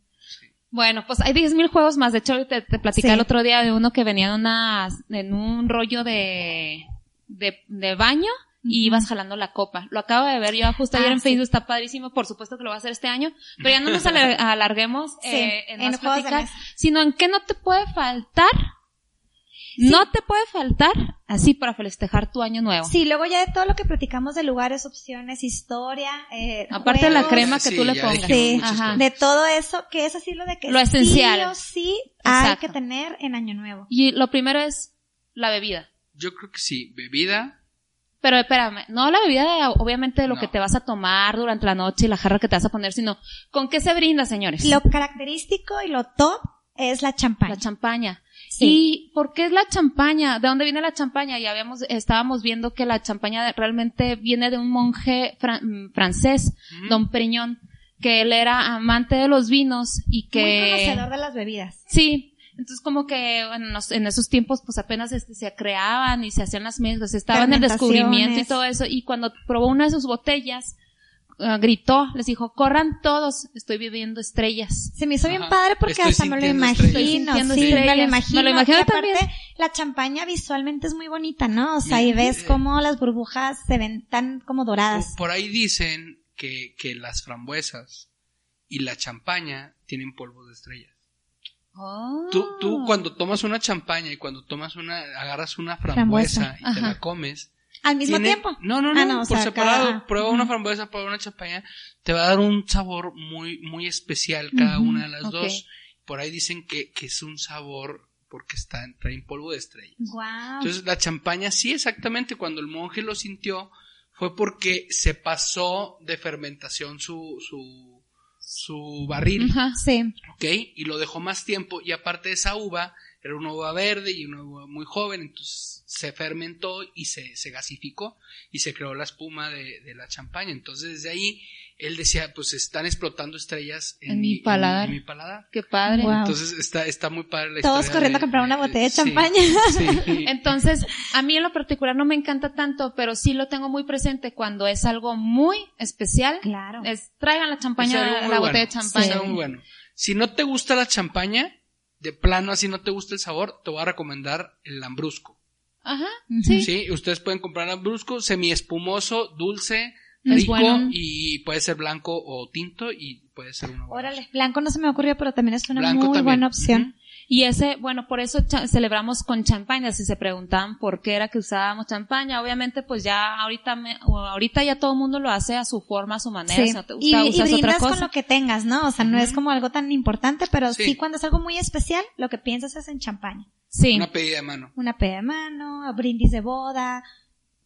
Bueno, pues hay 10.000 juegos más. De hecho, te, te platicé Sí. el otro día de uno que venía en, unas, en un rollo de, de, de baño y ibas jalando la copa. Lo acabo de ver yo justo ayer Ah, en sí. Facebook, está padrísimo. Por supuesto que lo va a hacer este año. Pero ya no nos alar- alarguemos Sí, eh, en, en más pláticas, sino en qué no te puede faltar. No te puede faltar así para festejar tu año nuevo. Sí, luego ya de todo lo que platicamos de lugares, opciones, historia, eh, Aparte de la crema que Sí, tú le pongas. Sí. Ajá. de todo eso, que es así lo de que Lo esencial. sí o sí hay Exacto. que tener en Año Nuevo. Y lo primero es la bebida. Yo creo que sí, bebida, Pero espérame, no la bebida de, obviamente de lo No. que te vas a tomar durante la noche y la jarra que te vas a poner, sino con qué se brinda, señores. Lo característico y lo top es la champaña. la champaña. Sí. ¿Y por qué es la champaña? ¿De dónde viene la champaña? Ya habíamos, estábamos viendo que la champaña realmente viene de un monje fran- mm, francés, Ujú. Don Periñón, que él era amante de los vinos y Muy que... conocedor de las bebidas. Sí, entonces como que bueno, en, esos tiempos pues apenas este, se creaban y se hacían las mezclas, estaba en el descubrimiento y todo eso y cuando probó una de sus botellas ah, gritó, les dijo, corran todos, estoy viviendo estrellas. Se me hizo bien padre porque Estoy hasta me lo imagino, sintiendo sí, me estrellas. lo imagino. Me lo imagino y aparte, también. la champaña visualmente es muy bonita, ¿no? O sea, y Sí. ves cómo las burbujas se ven tan como doradas. Por ahí dicen que, que las frambuesas y la champaña tienen polvo de estrellas. Tú, Ah. tú cuando tomas una champaña y cuando tomas una, agarras una frambuesa, Frambuesa, y te ajá. la comes. Al mismo tiene- tiempo. No, no, no, Ah, no, o por separado. cada- prueba una frambuesa, prueba una champaña. Te va a dar un sabor muy, muy especial cada una de las dos. Por ahí dicen que, que es un sabor porque está, traen polvo de estrellas. Wow. Entonces la champaña sí, exactamente, cuando el monje lo sintió, fue porque se pasó de fermentación su, su, su barril, Ajá. Sí. ¿ok? Y lo dejó más tiempo y aparte de esa uva, era una uva verde y una uva muy joven, entonces se fermentó y se, se gasificó y se creó la espuma de, de la champaña. Entonces desde ahí él decía, pues están explotando estrellas en, En mi paladar. En, mi paladar. Qué padre. Wow. Entonces está, está muy padre la Todos historia corriendo de- a comprar una botella de sí, champaña. sí. Entonces, a mí en lo particular no me encanta tanto, pero sí lo tengo muy presente cuando es algo muy especial. Claro. Es, traigan la champaña, la muy botella de bueno, champaña. es algo muy bueno. Si no te gusta la champaña, de plano así no te gusta el sabor, te voy a recomendar el lambrusco. Ajá, sí. Sí, ustedes pueden comprar lambrusco semi-espumoso, dulce, Es rico bueno. y puede ser blanco o tinto y puede ser uno. Órale, blanco no se me ocurrió, pero también es una Blanco muy también. buena opción. Y ese, bueno, por eso celebramos con champaña. Si se preguntaban por qué era que usábamos champaña, obviamente pues ya ahorita me- o ahorita ya todo el mundo lo hace a su forma, a su manera. Sí. Si no te Y, gusta, y usas otra brindas con cosa. lo que tengas, ¿no? O sea, no es como algo tan importante, pero sí. Sí. cuando es algo muy especial, lo que piensas es en champaña. Sí. Una pedida de mano. Una peda de mano, brindis de boda,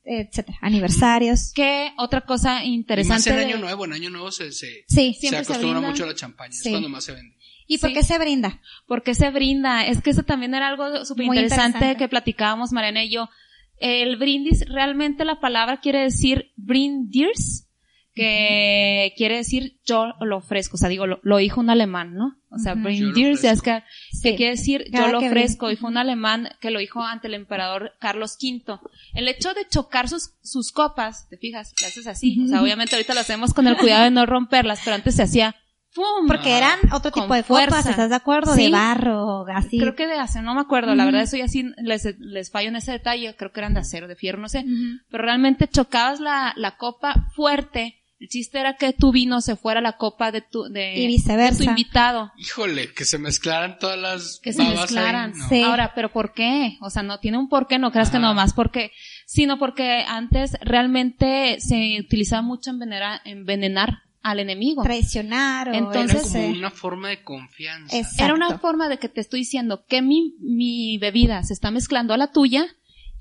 etcétera, aniversarios. ¿Qué otra cosa Y más interesante? en de- Año Nuevo, en Año Nuevo se, se, Sí. se acostumbra mucho a la champaña, Sí. es cuando más se vende. ¿Y por Sí. qué se brinda? ¿Por qué se brinda? Es que eso también era algo súper interesante interesante. que platicábamos Mariana y yo. El brindis, realmente la palabra quiere decir brindirs, que quiere decir yo lo ofrezco, o sea, digo, lo, lo dijo un alemán, ¿no? O sea, Sí. que quiere decir Cada yo lo ofrezco, brinda. y fue un alemán que lo dijo ante el emperador Carlos V. El hecho de chocar sus, sus copas, te fijas, lo haces así, o sea, obviamente ahorita lo hacemos con el cuidado de no romperlas, pero antes se hacía ¡pum! Porque eran otro Con tipo de copas, fuerza. ¿estás de acuerdo? Sí. De barro, así. Creo que de acero, no me acuerdo, la verdad eso ya sí les, les fallo en ese detalle, creo que eran de acero, de fierro, no sé, pero realmente chocabas la, la copa fuerte, el chiste era que tu vino se fuera a la copa de tu, de, Y viceversa. de tu invitado, Híjole, que se mezclaran todas las que se ahí, mezclaran. no. Sí. Ahora, pero ¿por qué? O sea, no tiene un porqué, no creas que Ajá. nomás porque, sino porque antes realmente se utilizaba mucho envenenar, envenenar al enemigo. Traicionar o Entonces, Era como una forma de confianza. Es- Era una Exacto. forma de que te estoy diciendo que mi, mi bebida se está mezclando a la tuya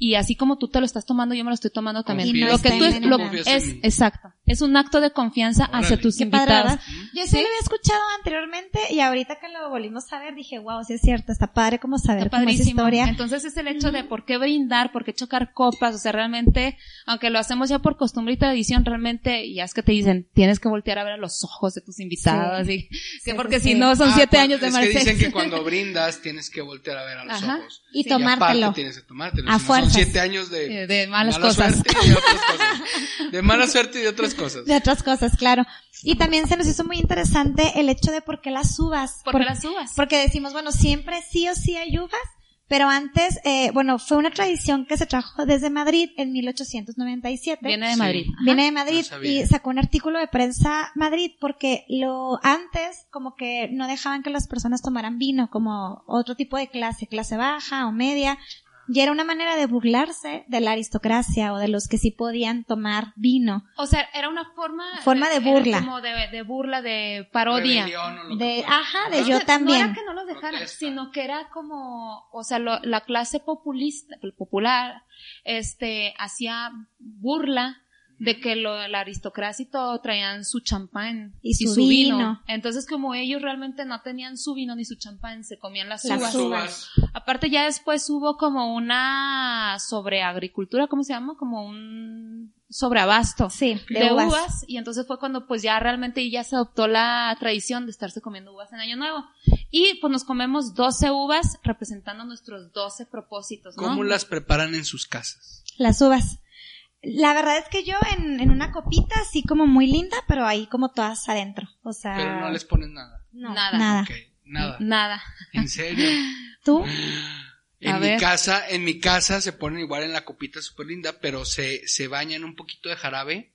y así como tú te lo estás tomando, yo me lo estoy tomando también. Y no lo que tú es, lo, es exacto. Es un acto de confianza Órale. hacia tus Qué. ¿verdad? Yo sí, lo había escuchado anteriormente y ahorita que lo volvimos a ver dije, wow, sí es cierto, está padre como saber Está cómo es padrísimo. historia. Entonces es el hecho de por qué brindar, por qué chocar copas, o sea, realmente, aunque lo hacemos ya por costumbre y tradición, realmente, ya es que te dicen, tienes que voltear a ver a los ojos de tus invitados, y, que Sí, porque sí, si sí. no son Ah, siete años de es que dicen que cuando brindas tienes que voltear a ver a los Ajá. ojos. Y Sí. tomártelo. tienes que tomártelo. A si no siete años de, Eh, de malas mala cosas. suerte y de otras cosas. De mala suerte y de otras cosas. De otras cosas, claro. Y también se nos hizo muy interesante el hecho de por qué las uvas. ¿Por Por- qué las uvas? Porque decimos, bueno, siempre sí o sí hay uvas, pero antes, eh, bueno, fue una tradición que se trajo desde Madrid en 1897. Viene de. Madrid. Viene de Madrid No y sacó un artículo de prensa Madrid porque lo antes como que no dejaban que las personas tomaran vino como otro tipo de clase, clase baja o media. Y era una manera de burlarse de la aristocracia o de los que sí podían tomar vino. O sea, era una forma... Forma de burla. Como de, de burla, de parodia. De, ajá, de yo también. No era que no los dejaran, Protesta. sino que era como, o sea, lo- la clase populista, popular, este, hacía burla de que lo, la aristocracia y todo traían su champán Y su vino. Entonces, como ellos realmente no tenían su vino ni su champán, se comían las, Las uvas. uvas. Aparte, ya después hubo como una sobreagricultura, ¿cómo se llama? Como un sobreabasto Sí, de, de, uvas. uvas. y entonces fue cuando pues ya realmente ya se adoptó la tradición de estarse comiendo uvas en Año Nuevo. Y pues nos comemos 12 uvas representando nuestros 12 propósitos, ¿no? ¿Cómo las preparan en sus casas? Las uvas. La verdad es que yo en, en una copita así como muy linda, pero ahí como todas adentro. O sea, Pero no les ponen nada. no, Nada. nada. Nada. Nada. ¿En serio? ¿Tú? En A mi ver. casa, en mi casa se ponen igual en la copita súper linda, pero se, se bañan un poquito de jarabe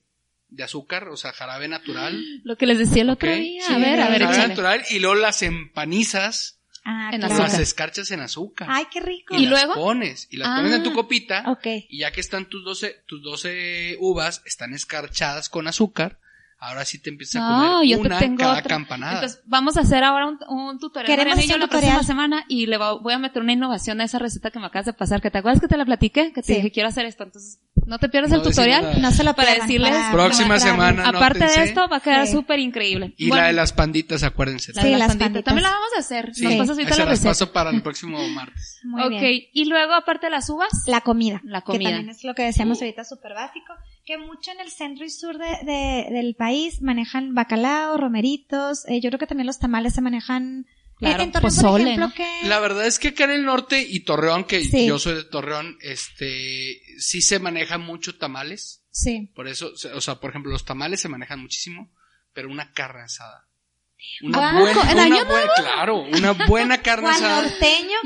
de azúcar, o sea, jarabe natural. Lo que les decía el otro día. Sí, a ver, a ver, jarabe échale. natural y luego las empanizas, Ah, En claro. las azúcar. escarchas en azúcar. Ay, qué rico. y, ¿Y las luego? pones, y las Ah. pones en tu copita, Ok. y ya que están tus 12, tus 12 uvas, están escarchadas con azúcar, ahora sí te empiezas a No, comer yo te una tengo cada otra. campanada. Entonces, vamos a hacer ahora un, un tutorial. Queremos yo un la tutorial. próxima semana y le voy a meter una innovación a esa receta que me acabas de pasar. ¿Que te acuerdas que te la platiqué? Que te Sí. dije, quiero hacer esto. Entonces, No te pierdas No el tutorial. nada. No se lo Para decirles, para Próxima mostrarles. semana. aparte de esto, va a quedar Sí. súper increíble. Y Bueno, la de las panditas, acuérdense. la Sí, de las las panditas. panditas. También la vamos a hacer. Sí, Nos pasas ahorita se la receta. paso para el próximo martes. Muy ok, bien. y luego aparte de las uvas, La comida. La Que comida. también es lo que decíamos ahorita súper básico. Que mucho en el centro y sur de, de- del país manejan bacalao, romeritos. eh, yo creo que también los tamales se manejan. Claro, en, Torreón, pozole, por ejemplo, ¿no? que... La verdad es que acá en el norte y Torreón, que Sí. yo soy de Torreón, este, sí se maneja mucho tamales. Sí. Por eso, o sea, por ejemplo, los tamales se manejan muchísimo, pero una carne asada. Una ¿A buena, una Año buena- claro, una buena carne asada. norteño.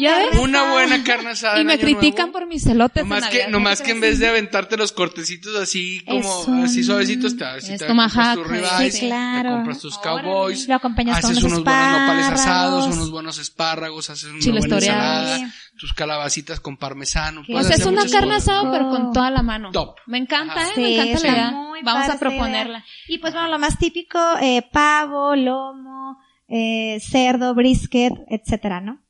Una asada. buena carne asada. y en me Año critican Nuevo. por mis celotes Nomás que, nomás ¿no? que en vez de aventarte los cortecitos así como, así suavecitos, te, tomahawk, compras tus sí, ribeyes, sí, claro. te compras tus cowboys, Lo acompañas con haces unos unos buenos nopales asados, unos buenos espárragos, haces una buena ensalada, tus calabacitas con parmesano. O sea, es una carne asada, pero con toda la mano. Top. Me encanta, Ajá. ¿eh? Sí, me encanta la idea. muy Vamos a proponerla. Y pues bueno, lo más típico, eh, pavo, lomo, eh, cerdo, brisket, etcétera, ¿no?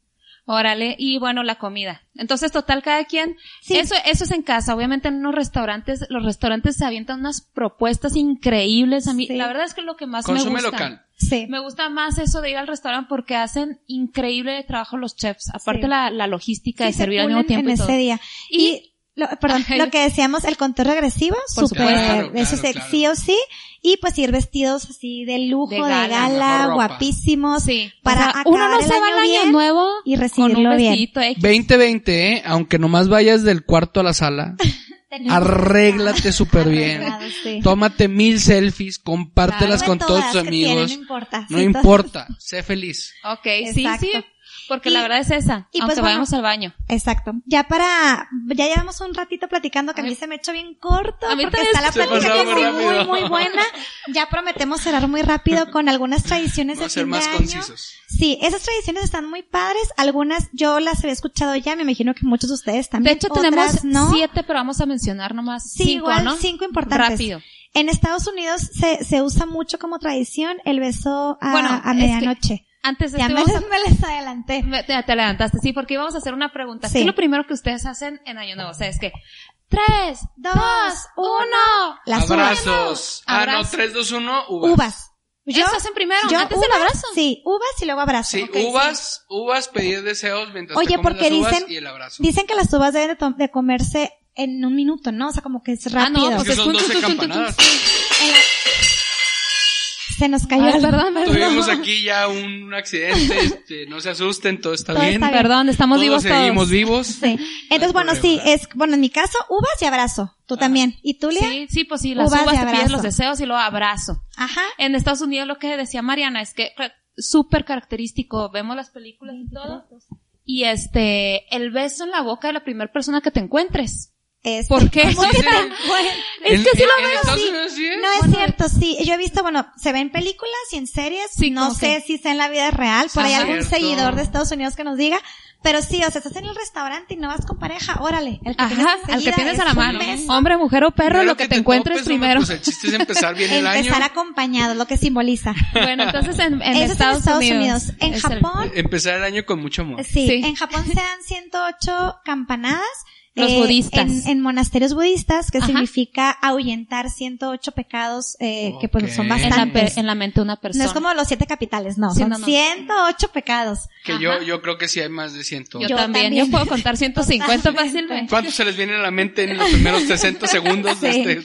Órale, y bueno, la comida. Entonces, total, cada quien, Sí. eso, eso es en casa. Obviamente en unos restaurantes, los restaurantes se avientan unas propuestas increíbles. A mí, Sí. la verdad es que es lo que más Consume me gusta. local. Sí. Me gusta más eso de ir al restaurante porque hacen increíble trabajo los chefs. Aparte Sí. la, la logística de servir al mismo tiempo en y todo. ese día. Y- Y, lo, perdón, Ay. lo que decíamos, el conteo regresivo, Por. Claro, eso claro, sí, claro. sí o sí, y pues ir vestidos así de lujo, De de gala, guapísimos, Sí. para O sea, uno no se el va al año nuevo y recibirlo bien. vestidito X. 2020, ¿eh? Aunque nomás vayas del cuarto a la sala, arréglate súper bien. Sí. Tómate mil selfies, compártelas con todos tus tienen, amigos. no importa. No Sí, importa, sé feliz. Ok, sí, Exacto. sí. Porque Y- la verdad es esa. y aunque pues, bueno, vayamos al baño. Exacto. Ya para, ya llevamos un ratito platicando que a mí se me ha hecho bien corto A mí porque está la plática que muy muy, muy buena. Ya prometemos cerrar muy rápido con algunas tradiciones Vamos a de ser fin más de año. concisos. Sí, esas tradiciones están muy padres. Algunas yo las había escuchado ya, me imagino que muchos de ustedes De también. hecho, Otras tenemos no. siete, pero vamos a mencionar nomás Sí, cinco, igual ¿no? cinco importantes. Rápido. En Estados Unidos se, se usa mucho como tradición el beso a, Bueno, a es que medianoche. Antes de Ya me les, me les adelanté. a- me- te, te levantaste, sí, porque íbamos a hacer una pregunta. Sí. ¿Qué es lo primero que ustedes hacen en Año Nuevo? O sea, es que, tres, Dos, dos, uno. Las uvas. Abrazos. Ah, no. 3, 2, 1, uvas. Uvas. Yo, Eso hacen primero, yo antes del uvas, abrazo. Sí, uvas y luego abrazo. Sí, uvas, uvas, pedir deseos mientras Oye, te comes porque las uvas dicen- y el abrazo. Dicen que las uvas deben de, comerse en un minuto, ¿no? O sea, como que es Ah, no, rápido. pues Es que son tun, 12 tun, tun, tun, tun. campanadas. En la- Se nos cayó Ay, el- perdón, perdón. Tuvimos aquí ya un accidente, este, no se asusten, todo está Todo bien. está bien. Perdón, estamos Todos vivos seguimos todos. vivos. Sí. Entonces, bueno, sí, es, bueno, en mi caso, uvas y abrazo. Tú también. ¿Y tú, Lía? Sí, sí, pues sí, las Uvas uvas, te pides los deseos y luego abrazo. Ajá. En Estados Unidos lo que decía Mariana es que súper característico, vemos las películas y todo. Y este, el beso en la boca de la primera persona que te encuentres. Es, ¿Por qué? Así Porque es en- que sí lo veo Estados así. Sí. No es Bueno, cierto, sí. Yo he visto, bueno, se ve en películas y en series. Sí, no sé que- si sea en la vida real. Por ahí algún Cierto. seguidor de Estados Unidos que nos diga. Pero sí, o sea, estás en el restaurante y no vas con pareja. Órale. El que tienes Ajá, al que tienes a la mano. beso. Hombre, mujer o perro, lo que, te, encuentres topes, hombre, primero. Pues el chiste es empezar bien el año. Empezar acompañado, lo que simboliza. Bueno, entonces en, en Eso es en Estados, Estados Unidos. Unidos. En es el- Japón, Empezar el año con mucho amor. Sí, Sí. en Japón se dan 108 campanadas. Los budistas. En, en monasterios budistas, que Ajá. significa ahuyentar 108 pecados, eh, que pues son Ok. en, la, bastantes. en la mente de una persona. No es como los siete capitales, no, Sí, son no, no. 108 pecados. Que Ajá. yo, yo creo que sí hay más de 100. yo, Yo también. también. yo puedo contar 150 Totalmente. fácilmente. ¿Cuántos se les viene a la mente en los primeros 60 segundos de Sí. este,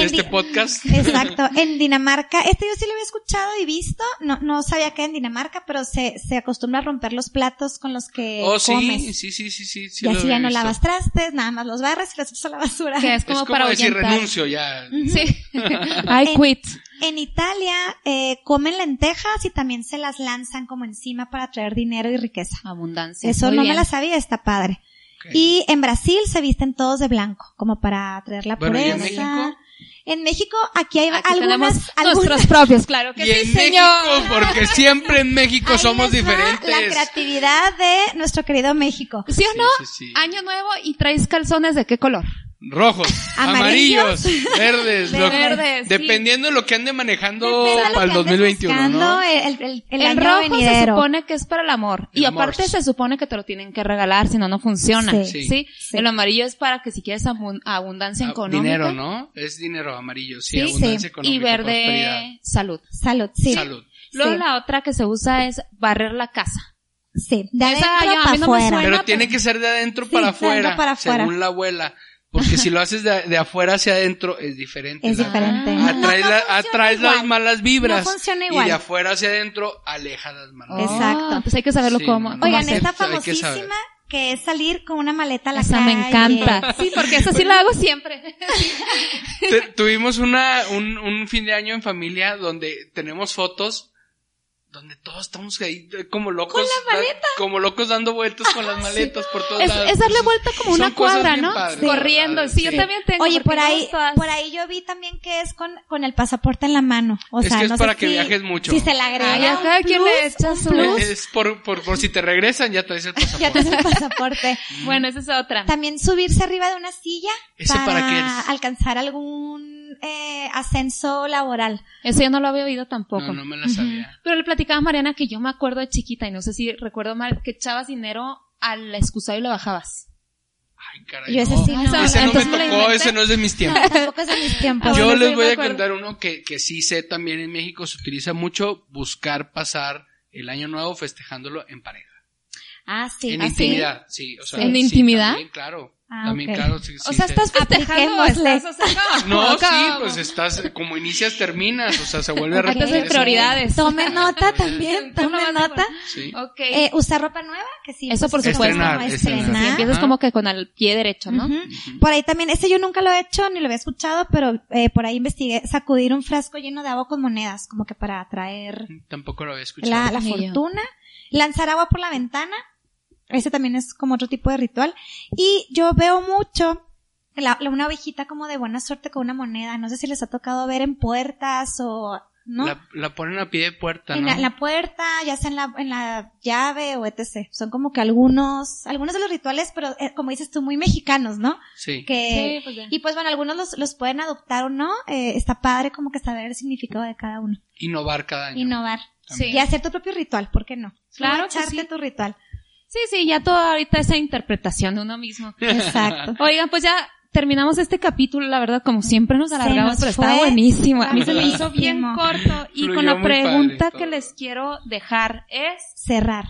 de este podcast? Exacto. En Dinamarca, este yo sí lo había escuchado y visto, no, no sabía que en Dinamarca, pero se, se acostumbra a romper los platos con los que Oh, sí, comes. sí, sí, sí, sí. sí y así ya no visto. lavas trastes, nada más los barres y los echas a la basura. Que es Es como, como para decir ahuyentar. renuncio ya. Sí. I En- quit. En Italia eh, comen lentejas y también se las lanzan como encima para traer dinero y riqueza. Abundancia. Eso Muy no bien. me la sabía, está padre. Y en Brasil se visten todos de blanco, como para traer la Bueno, ¿y en pureza. México? En México, aquí hay Aquí algunas, algunas nuestros propios, claro que Y sí, en señor. México, porque siempre en México ahí somos diferentes. La creatividad de nuestro querido México. ¿Sí o no? Sí, sí, sí. Año nuevo y traes calzones de qué color? Rojos, Amarillos. amarillos, verdes, lo- Verdes, sí. dependiendo de lo que ande manejando Depende de lo para el que andes 2021, buscando, ¿no? El, el, el, El, año rojo venidero. se supone que es para el amor. El y aparte amor. se supone que te lo tienen que regalar, si no, no funciona. Sí. Sí. Sí. El amarillo es para que si quieres abun- abundancia Ah, económica. Dinero, ¿no? Es dinero amarillo, sí, Sí, abundancia sí. económica, Y verde, salud. Salud, sí. salud. Luego Sí. la otra que se usa es barrer la casa. Sí, de Esa adentro para no afuera. Pero pero- tiene que ser de adentro Sí, para de adentro afuera, para afuera. según la abuela. Porque si lo haces de, de afuera hacia adentro es diferente. Es ¿no? diferente. Ah. No, Atraes, no la- funciona atraes las malas vibras. No funciona Y igual. de afuera hacia adentro aleja las malas Oh. Exacto. Ah, pues hay que saberlo Sí, cómo. no, Oigan, esta famosísima que es salir con una maleta a la Esa calle. me encanta. Sí, porque esa sí la hago siempre. Te- tuvimos una, un, un fin de año en familia donde tenemos fotos donde todos estamos ahí eh, como locos. da- como locos dando vueltas con las maletas por todos Es, lados. es darle vuelta como una cuadra, ¿no? padres, Corriendo. ¿verdad? Sí, yo Sí. también tengo. Oye, por ahí, todas. por ahí yo vi también que es con, con el pasaporte en la mano. O Es sea, que es no para sé que si- viajes mucho. Si se le agrega Ay, a un plus, le echas un su- plus, Es por, por, por si te regresan, ya traes el pasaporte. ya tienes el pasaporte. Bueno, esa es otra. También subirse arriba de una silla ¿Ese para, para qué es? alcanzar algún eh, ascenso laboral. Eso yo no lo había oído tampoco. No, no me la sabía. Pero le platicaba a Mariana que yo me acuerdo de chiquita, y no sé si recuerdo mal, que echabas dinero al excusado y lo bajabas. Ay, caray. Yo ese no. sí no. Ese no me tocó, ese no es de mis tiempos. Tampoco es de mis tiempos. Yo les voy a contar uno que, que sí sé también en México se utiliza mucho, buscar pasar el año nuevo festejándolo en pareja. Ah, sí. en ah, sí. intimidad, sí. O sea, ¿En sí, intimidad? También, claro. Ah, también, ok. claro. sí, o sí sea, estás festejando o Apliquémosle. estás, o sea, ¿cómo? No, sí, pues estás, como inicias, terminas, o sea, se vuelve a eso. prioridades. Tome nota también, tome nota. Sí. Ok. Eh, usar ropa nueva, que sí. Eso por pues, supuesto. como Estrenar, estrenar. estrenar. Sí, empiezas como que con el pie derecho, ¿no? Por ahí también, este yo nunca lo he hecho ni lo había escuchado, pero eh, por ahí investigué sacudir un frasco lleno de agua con monedas, como que para atraer Tampoco lo había escuchado. la, la fortuna. Lanzar agua por la ventana, ese también es como otro tipo de ritual. Y yo veo mucho la, la- una ovejita como de buena suerte con una moneda. No sé si les ha tocado ver en puertas o, ¿no? La, la ponen a pie de puerta, en, ¿no? la, en la puerta, ya sea en la, en la llave o etc. Son como que algunos, algunos de los rituales, pero eh, como dices tú, muy mexicanos, ¿no? Sí. Que, Sí, pues ya. y pues bueno, algunos los, los pueden adoptar o no. Eh, está padre como que saber el significado de cada uno. Innovar cada año. Innovar. Sí. Y hacer tu propio ritual, ¿por qué no? Claro echarte sí. tu ritual. Sí, sí, ya toda ahorita esa interpretación de uno mismo. Exacto. Oigan, pues ya terminamos este capítulo, la verdad, como siempre nos alargamos, nos pero estaba fue buenísimo. A mí se me hizo bien corto. Y Fluyó con la pregunta que les quiero dejar es, Cerrar.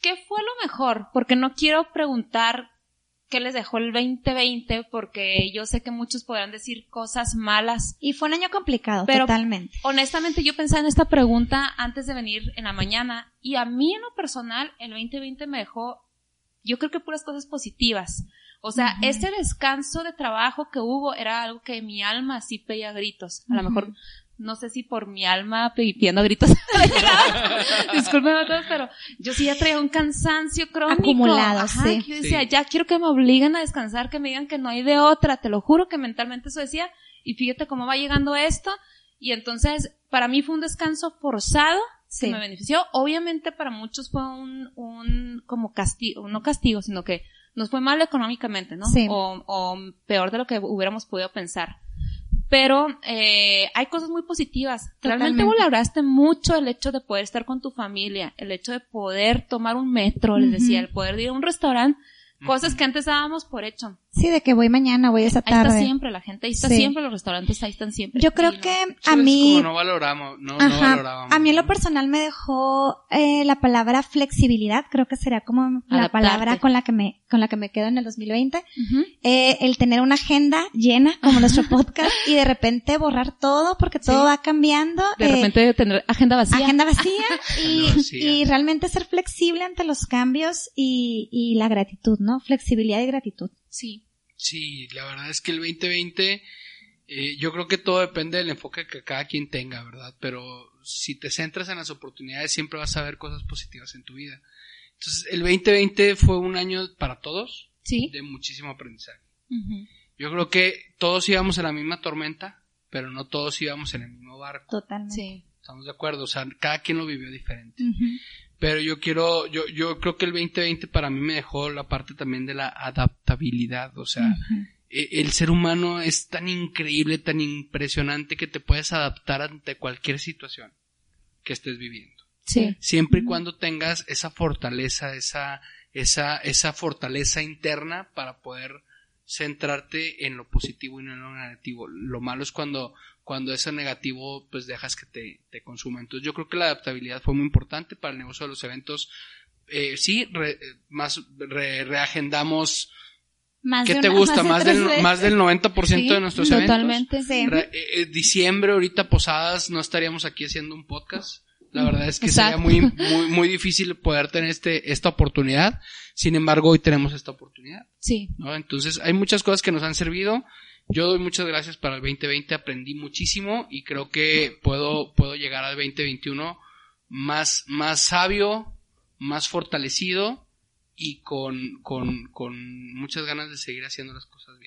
¿qué fue lo mejor? Porque no quiero preguntar qué les dejó el 2020, porque yo sé que muchos podrán decir cosas malas. Y fue un año complicado, Pero- totalmente. Honestamente, yo pensaba en esta pregunta antes de venir en la mañana, y a mí en lo personal, el 2020 me dejó, yo creo que puras cosas positivas. O sea, Ujú. ese descanso de trabajo que hubo era algo que mi alma así pedía gritos. A lo mejor, no sé si por mi alma pidiendo gritos. Discúlpenme a todos, pero yo sí ya traía un cansancio crónico. Acumulado, Ajá, sí. que yo decía, Sí. ya quiero que me obliguen a descansar, que me digan que no hay de otra. Te lo juro que mentalmente eso decía. Y fíjate cómo va llegando esto. Y entonces, para mí fue un descanso forzado Sí. que me benefició. Obviamente para muchos fue un, un como castigo, no castigo, sino que nos fue mal económicamente, ¿no? Sí. O, o peor de lo que hubiéramos podido pensar. Pero eh, hay cosas muy positivas. Realmente Totalmente. valoraste mucho el hecho de poder estar con tu familia, el hecho de poder tomar un metro, les decía, el poder ir a un restaurante, cosas que antes dábamos por hecho. Sí, de que voy mañana, voy esa Ahí está tarde. siempre la gente, ahí está Sí. siempre los restaurantes, ahí están siempre. Yo creo que a mí, Como no valoramos, no, no ajá, valorábamos. a mí en lo personal me dejó eh, la palabra flexibilidad, creo que sería como la palabra con la que me, con la que me quedo en el 2020. Ujú. Eh, el tener una agenda llena, como nuestro podcast, y de repente borrar todo, porque todo Sí. va cambiando. De eh, repente tener agenda vacía. agenda vacía y, Agenda vacía. y realmente ser flexible ante los cambios y, y la gratitud, ¿no? Flexibilidad y gratitud. Sí. Sí, la verdad es que el 2020, eh, yo creo que todo depende del enfoque que cada quien tenga, ¿verdad? Pero si te centras en las oportunidades, siempre vas a ver cosas positivas en tu vida. Entonces, el 2020 fue un año para todos Sí. de muchísimo aprendizaje. Yo creo que todos íbamos en la misma tormenta, pero no todos íbamos en el mismo barco. Totalmente. Sí. Estamos de acuerdo, o sea, cada quien lo vivió diferente. Pero yo quiero, yo, yo creo que el 2020 para mí me dejó la parte también de la adaptabilidad, o sea, e- el ser humano es tan increíble, tan impresionante que te puedes adaptar ante cualquier situación que estés viviendo. Sí. Siempre y cuando tengas esa fortaleza, esa, esa, esa fortaleza interna para poder centrarte en lo positivo y no en lo negativo. Lo malo es cuando, cuando eso negativo, pues dejas que te, te consuma. Entonces yo creo que la adaptabilidad fue muy importante para el negocio de los eventos. Eh, sí, re- más re- reagendamos Más ¿Qué de te una- gusta? de Más del, más del 90% Sí, de nuestros eventos. totalmente. Sí. Re- eh, eh, diciembre, ahorita posadas, no estaríamos aquí haciendo un podcast. La verdad es que Exacto. sería muy, muy, muy difícil poder tener este, esta oportunidad. Sin embargo, hoy tenemos esta oportunidad, Sí. ¿no? Entonces, hay muchas cosas que nos han servido. Yo doy muchas gracias para el 2020, aprendí muchísimo y creo que puedo, puedo llegar al 2021 más, más sabio, más fortalecido y con, con, con muchas ganas de seguir haciendo las cosas.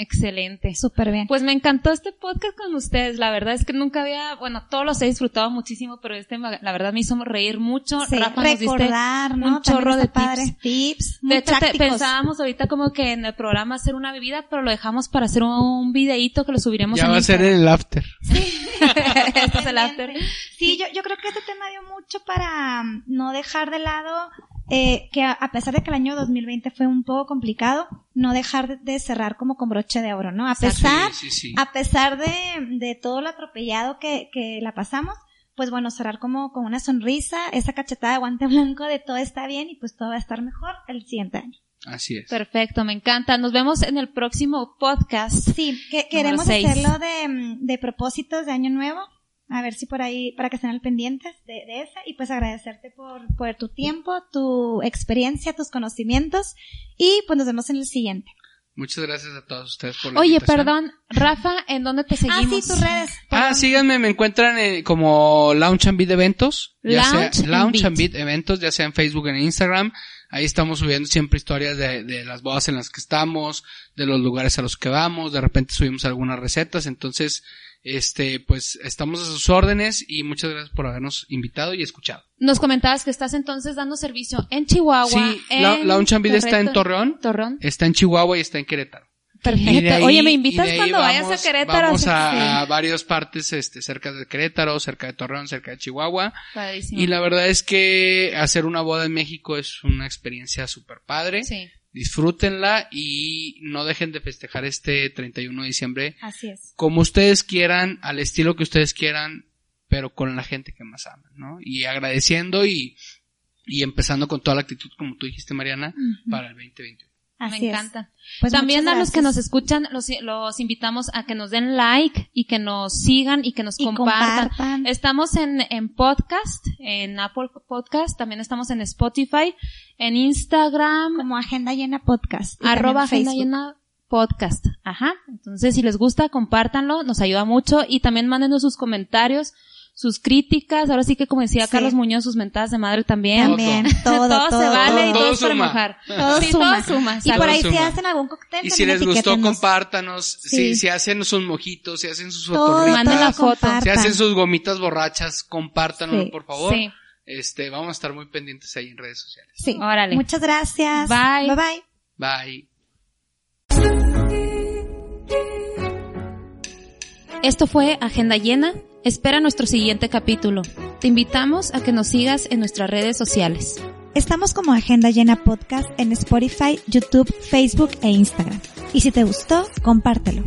Excelente. Súper bien. Pues me encantó este podcast con ustedes. La verdad es que nunca había, bueno, todos los he disfrutado muchísimo, pero este, la verdad me hizo reír mucho. Sí, Rafa nos diste recordar, ¿no? un chorro de tips. Tips, De hecho, te- pensábamos ahorita como que en el programa hacer una bebida, pero lo dejamos para hacer un videíto que lo subiremos Ya en va a ser en el after. Este es el after. Sí, yo, yo creo que este tema dio mucho para mm, no dejar de lado eh, que a, a pesar de que el año 2020 fue un poco complicado, no dejar de, cerrar como con broche de oro, ¿no? A pesar, Sí, sí, sí. a pesar de, de todo lo atropellado que, que la pasamos, pues bueno, cerrar como con una sonrisa, esa cachetada de guante blanco de todo está bien y pues todo va a estar mejor el siguiente año. Así es. Perfecto, me encanta. Nos vemos en el próximo podcast. Sí, que queremos seis. hacerlo de, mm, de propósitos de año nuevo. A ver si por ahí, para que estén al pendientes de, de esa. Y pues agradecerte por, por tu tiempo, tu experiencia, tus conocimientos. Y pues nos vemos en el siguiente. Muchas gracias a todos ustedes por la Oye, invitación. perdón, Rafa, ¿en dónde te Ah, seguimos? sí, tus redes. Ah, síganme, me encuentran eh, como Launch and Beat Eventos. Ya Lounge sea, and Launch and Beat. Beat Eventos, ya sea en Facebook, en Instagram. Ahí estamos subiendo siempre historias de, de las bodas en las que estamos, de los lugares a los que vamos, de repente subimos algunas recetas, entonces, este, pues estamos a sus órdenes y muchas gracias por habernos invitado y escuchado. Nos comentabas que estás entonces dando servicio en Chihuahua. sí, en La- Launch and Beat está en. Torreón, Torreón. está en Chihuahua y está en Querétaro. Perfecto. ahí- Oye, me invitas cuando vayas a Querétaro. Vamos Sí. a, a varias partes, este, cerca de Querétaro, cerca de Torreón, cerca de Chihuahua. Padrísimo. Y la verdad es que hacer una boda en México es una experiencia súper padre. Sí. Disfrútenla y no dejen de festejar este 31 de diciembre Así es. como ustedes quieran, al estilo que ustedes quieran, pero con la gente que más aman, ¿no? Y agradeciendo y, y empezando con toda la actitud, como tú dijiste, Mariana, para el 2021. Así me encanta. Pues También a los que nos escuchan, los, los invitamos a que nos den like y que nos sigan y que nos Y compartan. compartan. Estamos en, en podcast, en Apple Podcast, también estamos en Spotify, en Instagram, Como Agenda Llena Podcast. arroba agenda Facebook. llena podcast. Ajá. Entonces, si les gusta, compártanlo, nos ayuda mucho y también mándenos sus comentarios, sus críticas. Ahora sí que como decía Sí. Carlos Muñoz, sus mentadas de madre también. También, todo, todo, todo. se vale y Todo es para suma. mojar. Todo Sí, suma. todo suma. Y por ahí si hacen algún cóctel, Y si les gustó, compártanos. Si, Sí. si hacen sus mojitos, si hacen sus Todo, otorritos, Manden la foto. compartan. si hacen sus gomitas borrachas, compártanlo, Sí. por favor. Sí. Este, vamos a estar muy pendientes ahí en redes sociales. Sí. Órale. Muchas gracias. Bye. Bye bye. Bye. Esto fue Agenda Llena. Espera nuestro siguiente capítulo. Te invitamos a que nos sigas en nuestras redes sociales. Estamos como Agenda Llena Podcast en Spotify, YouTube, Facebook e Instagram. Y si te gustó, compártelo.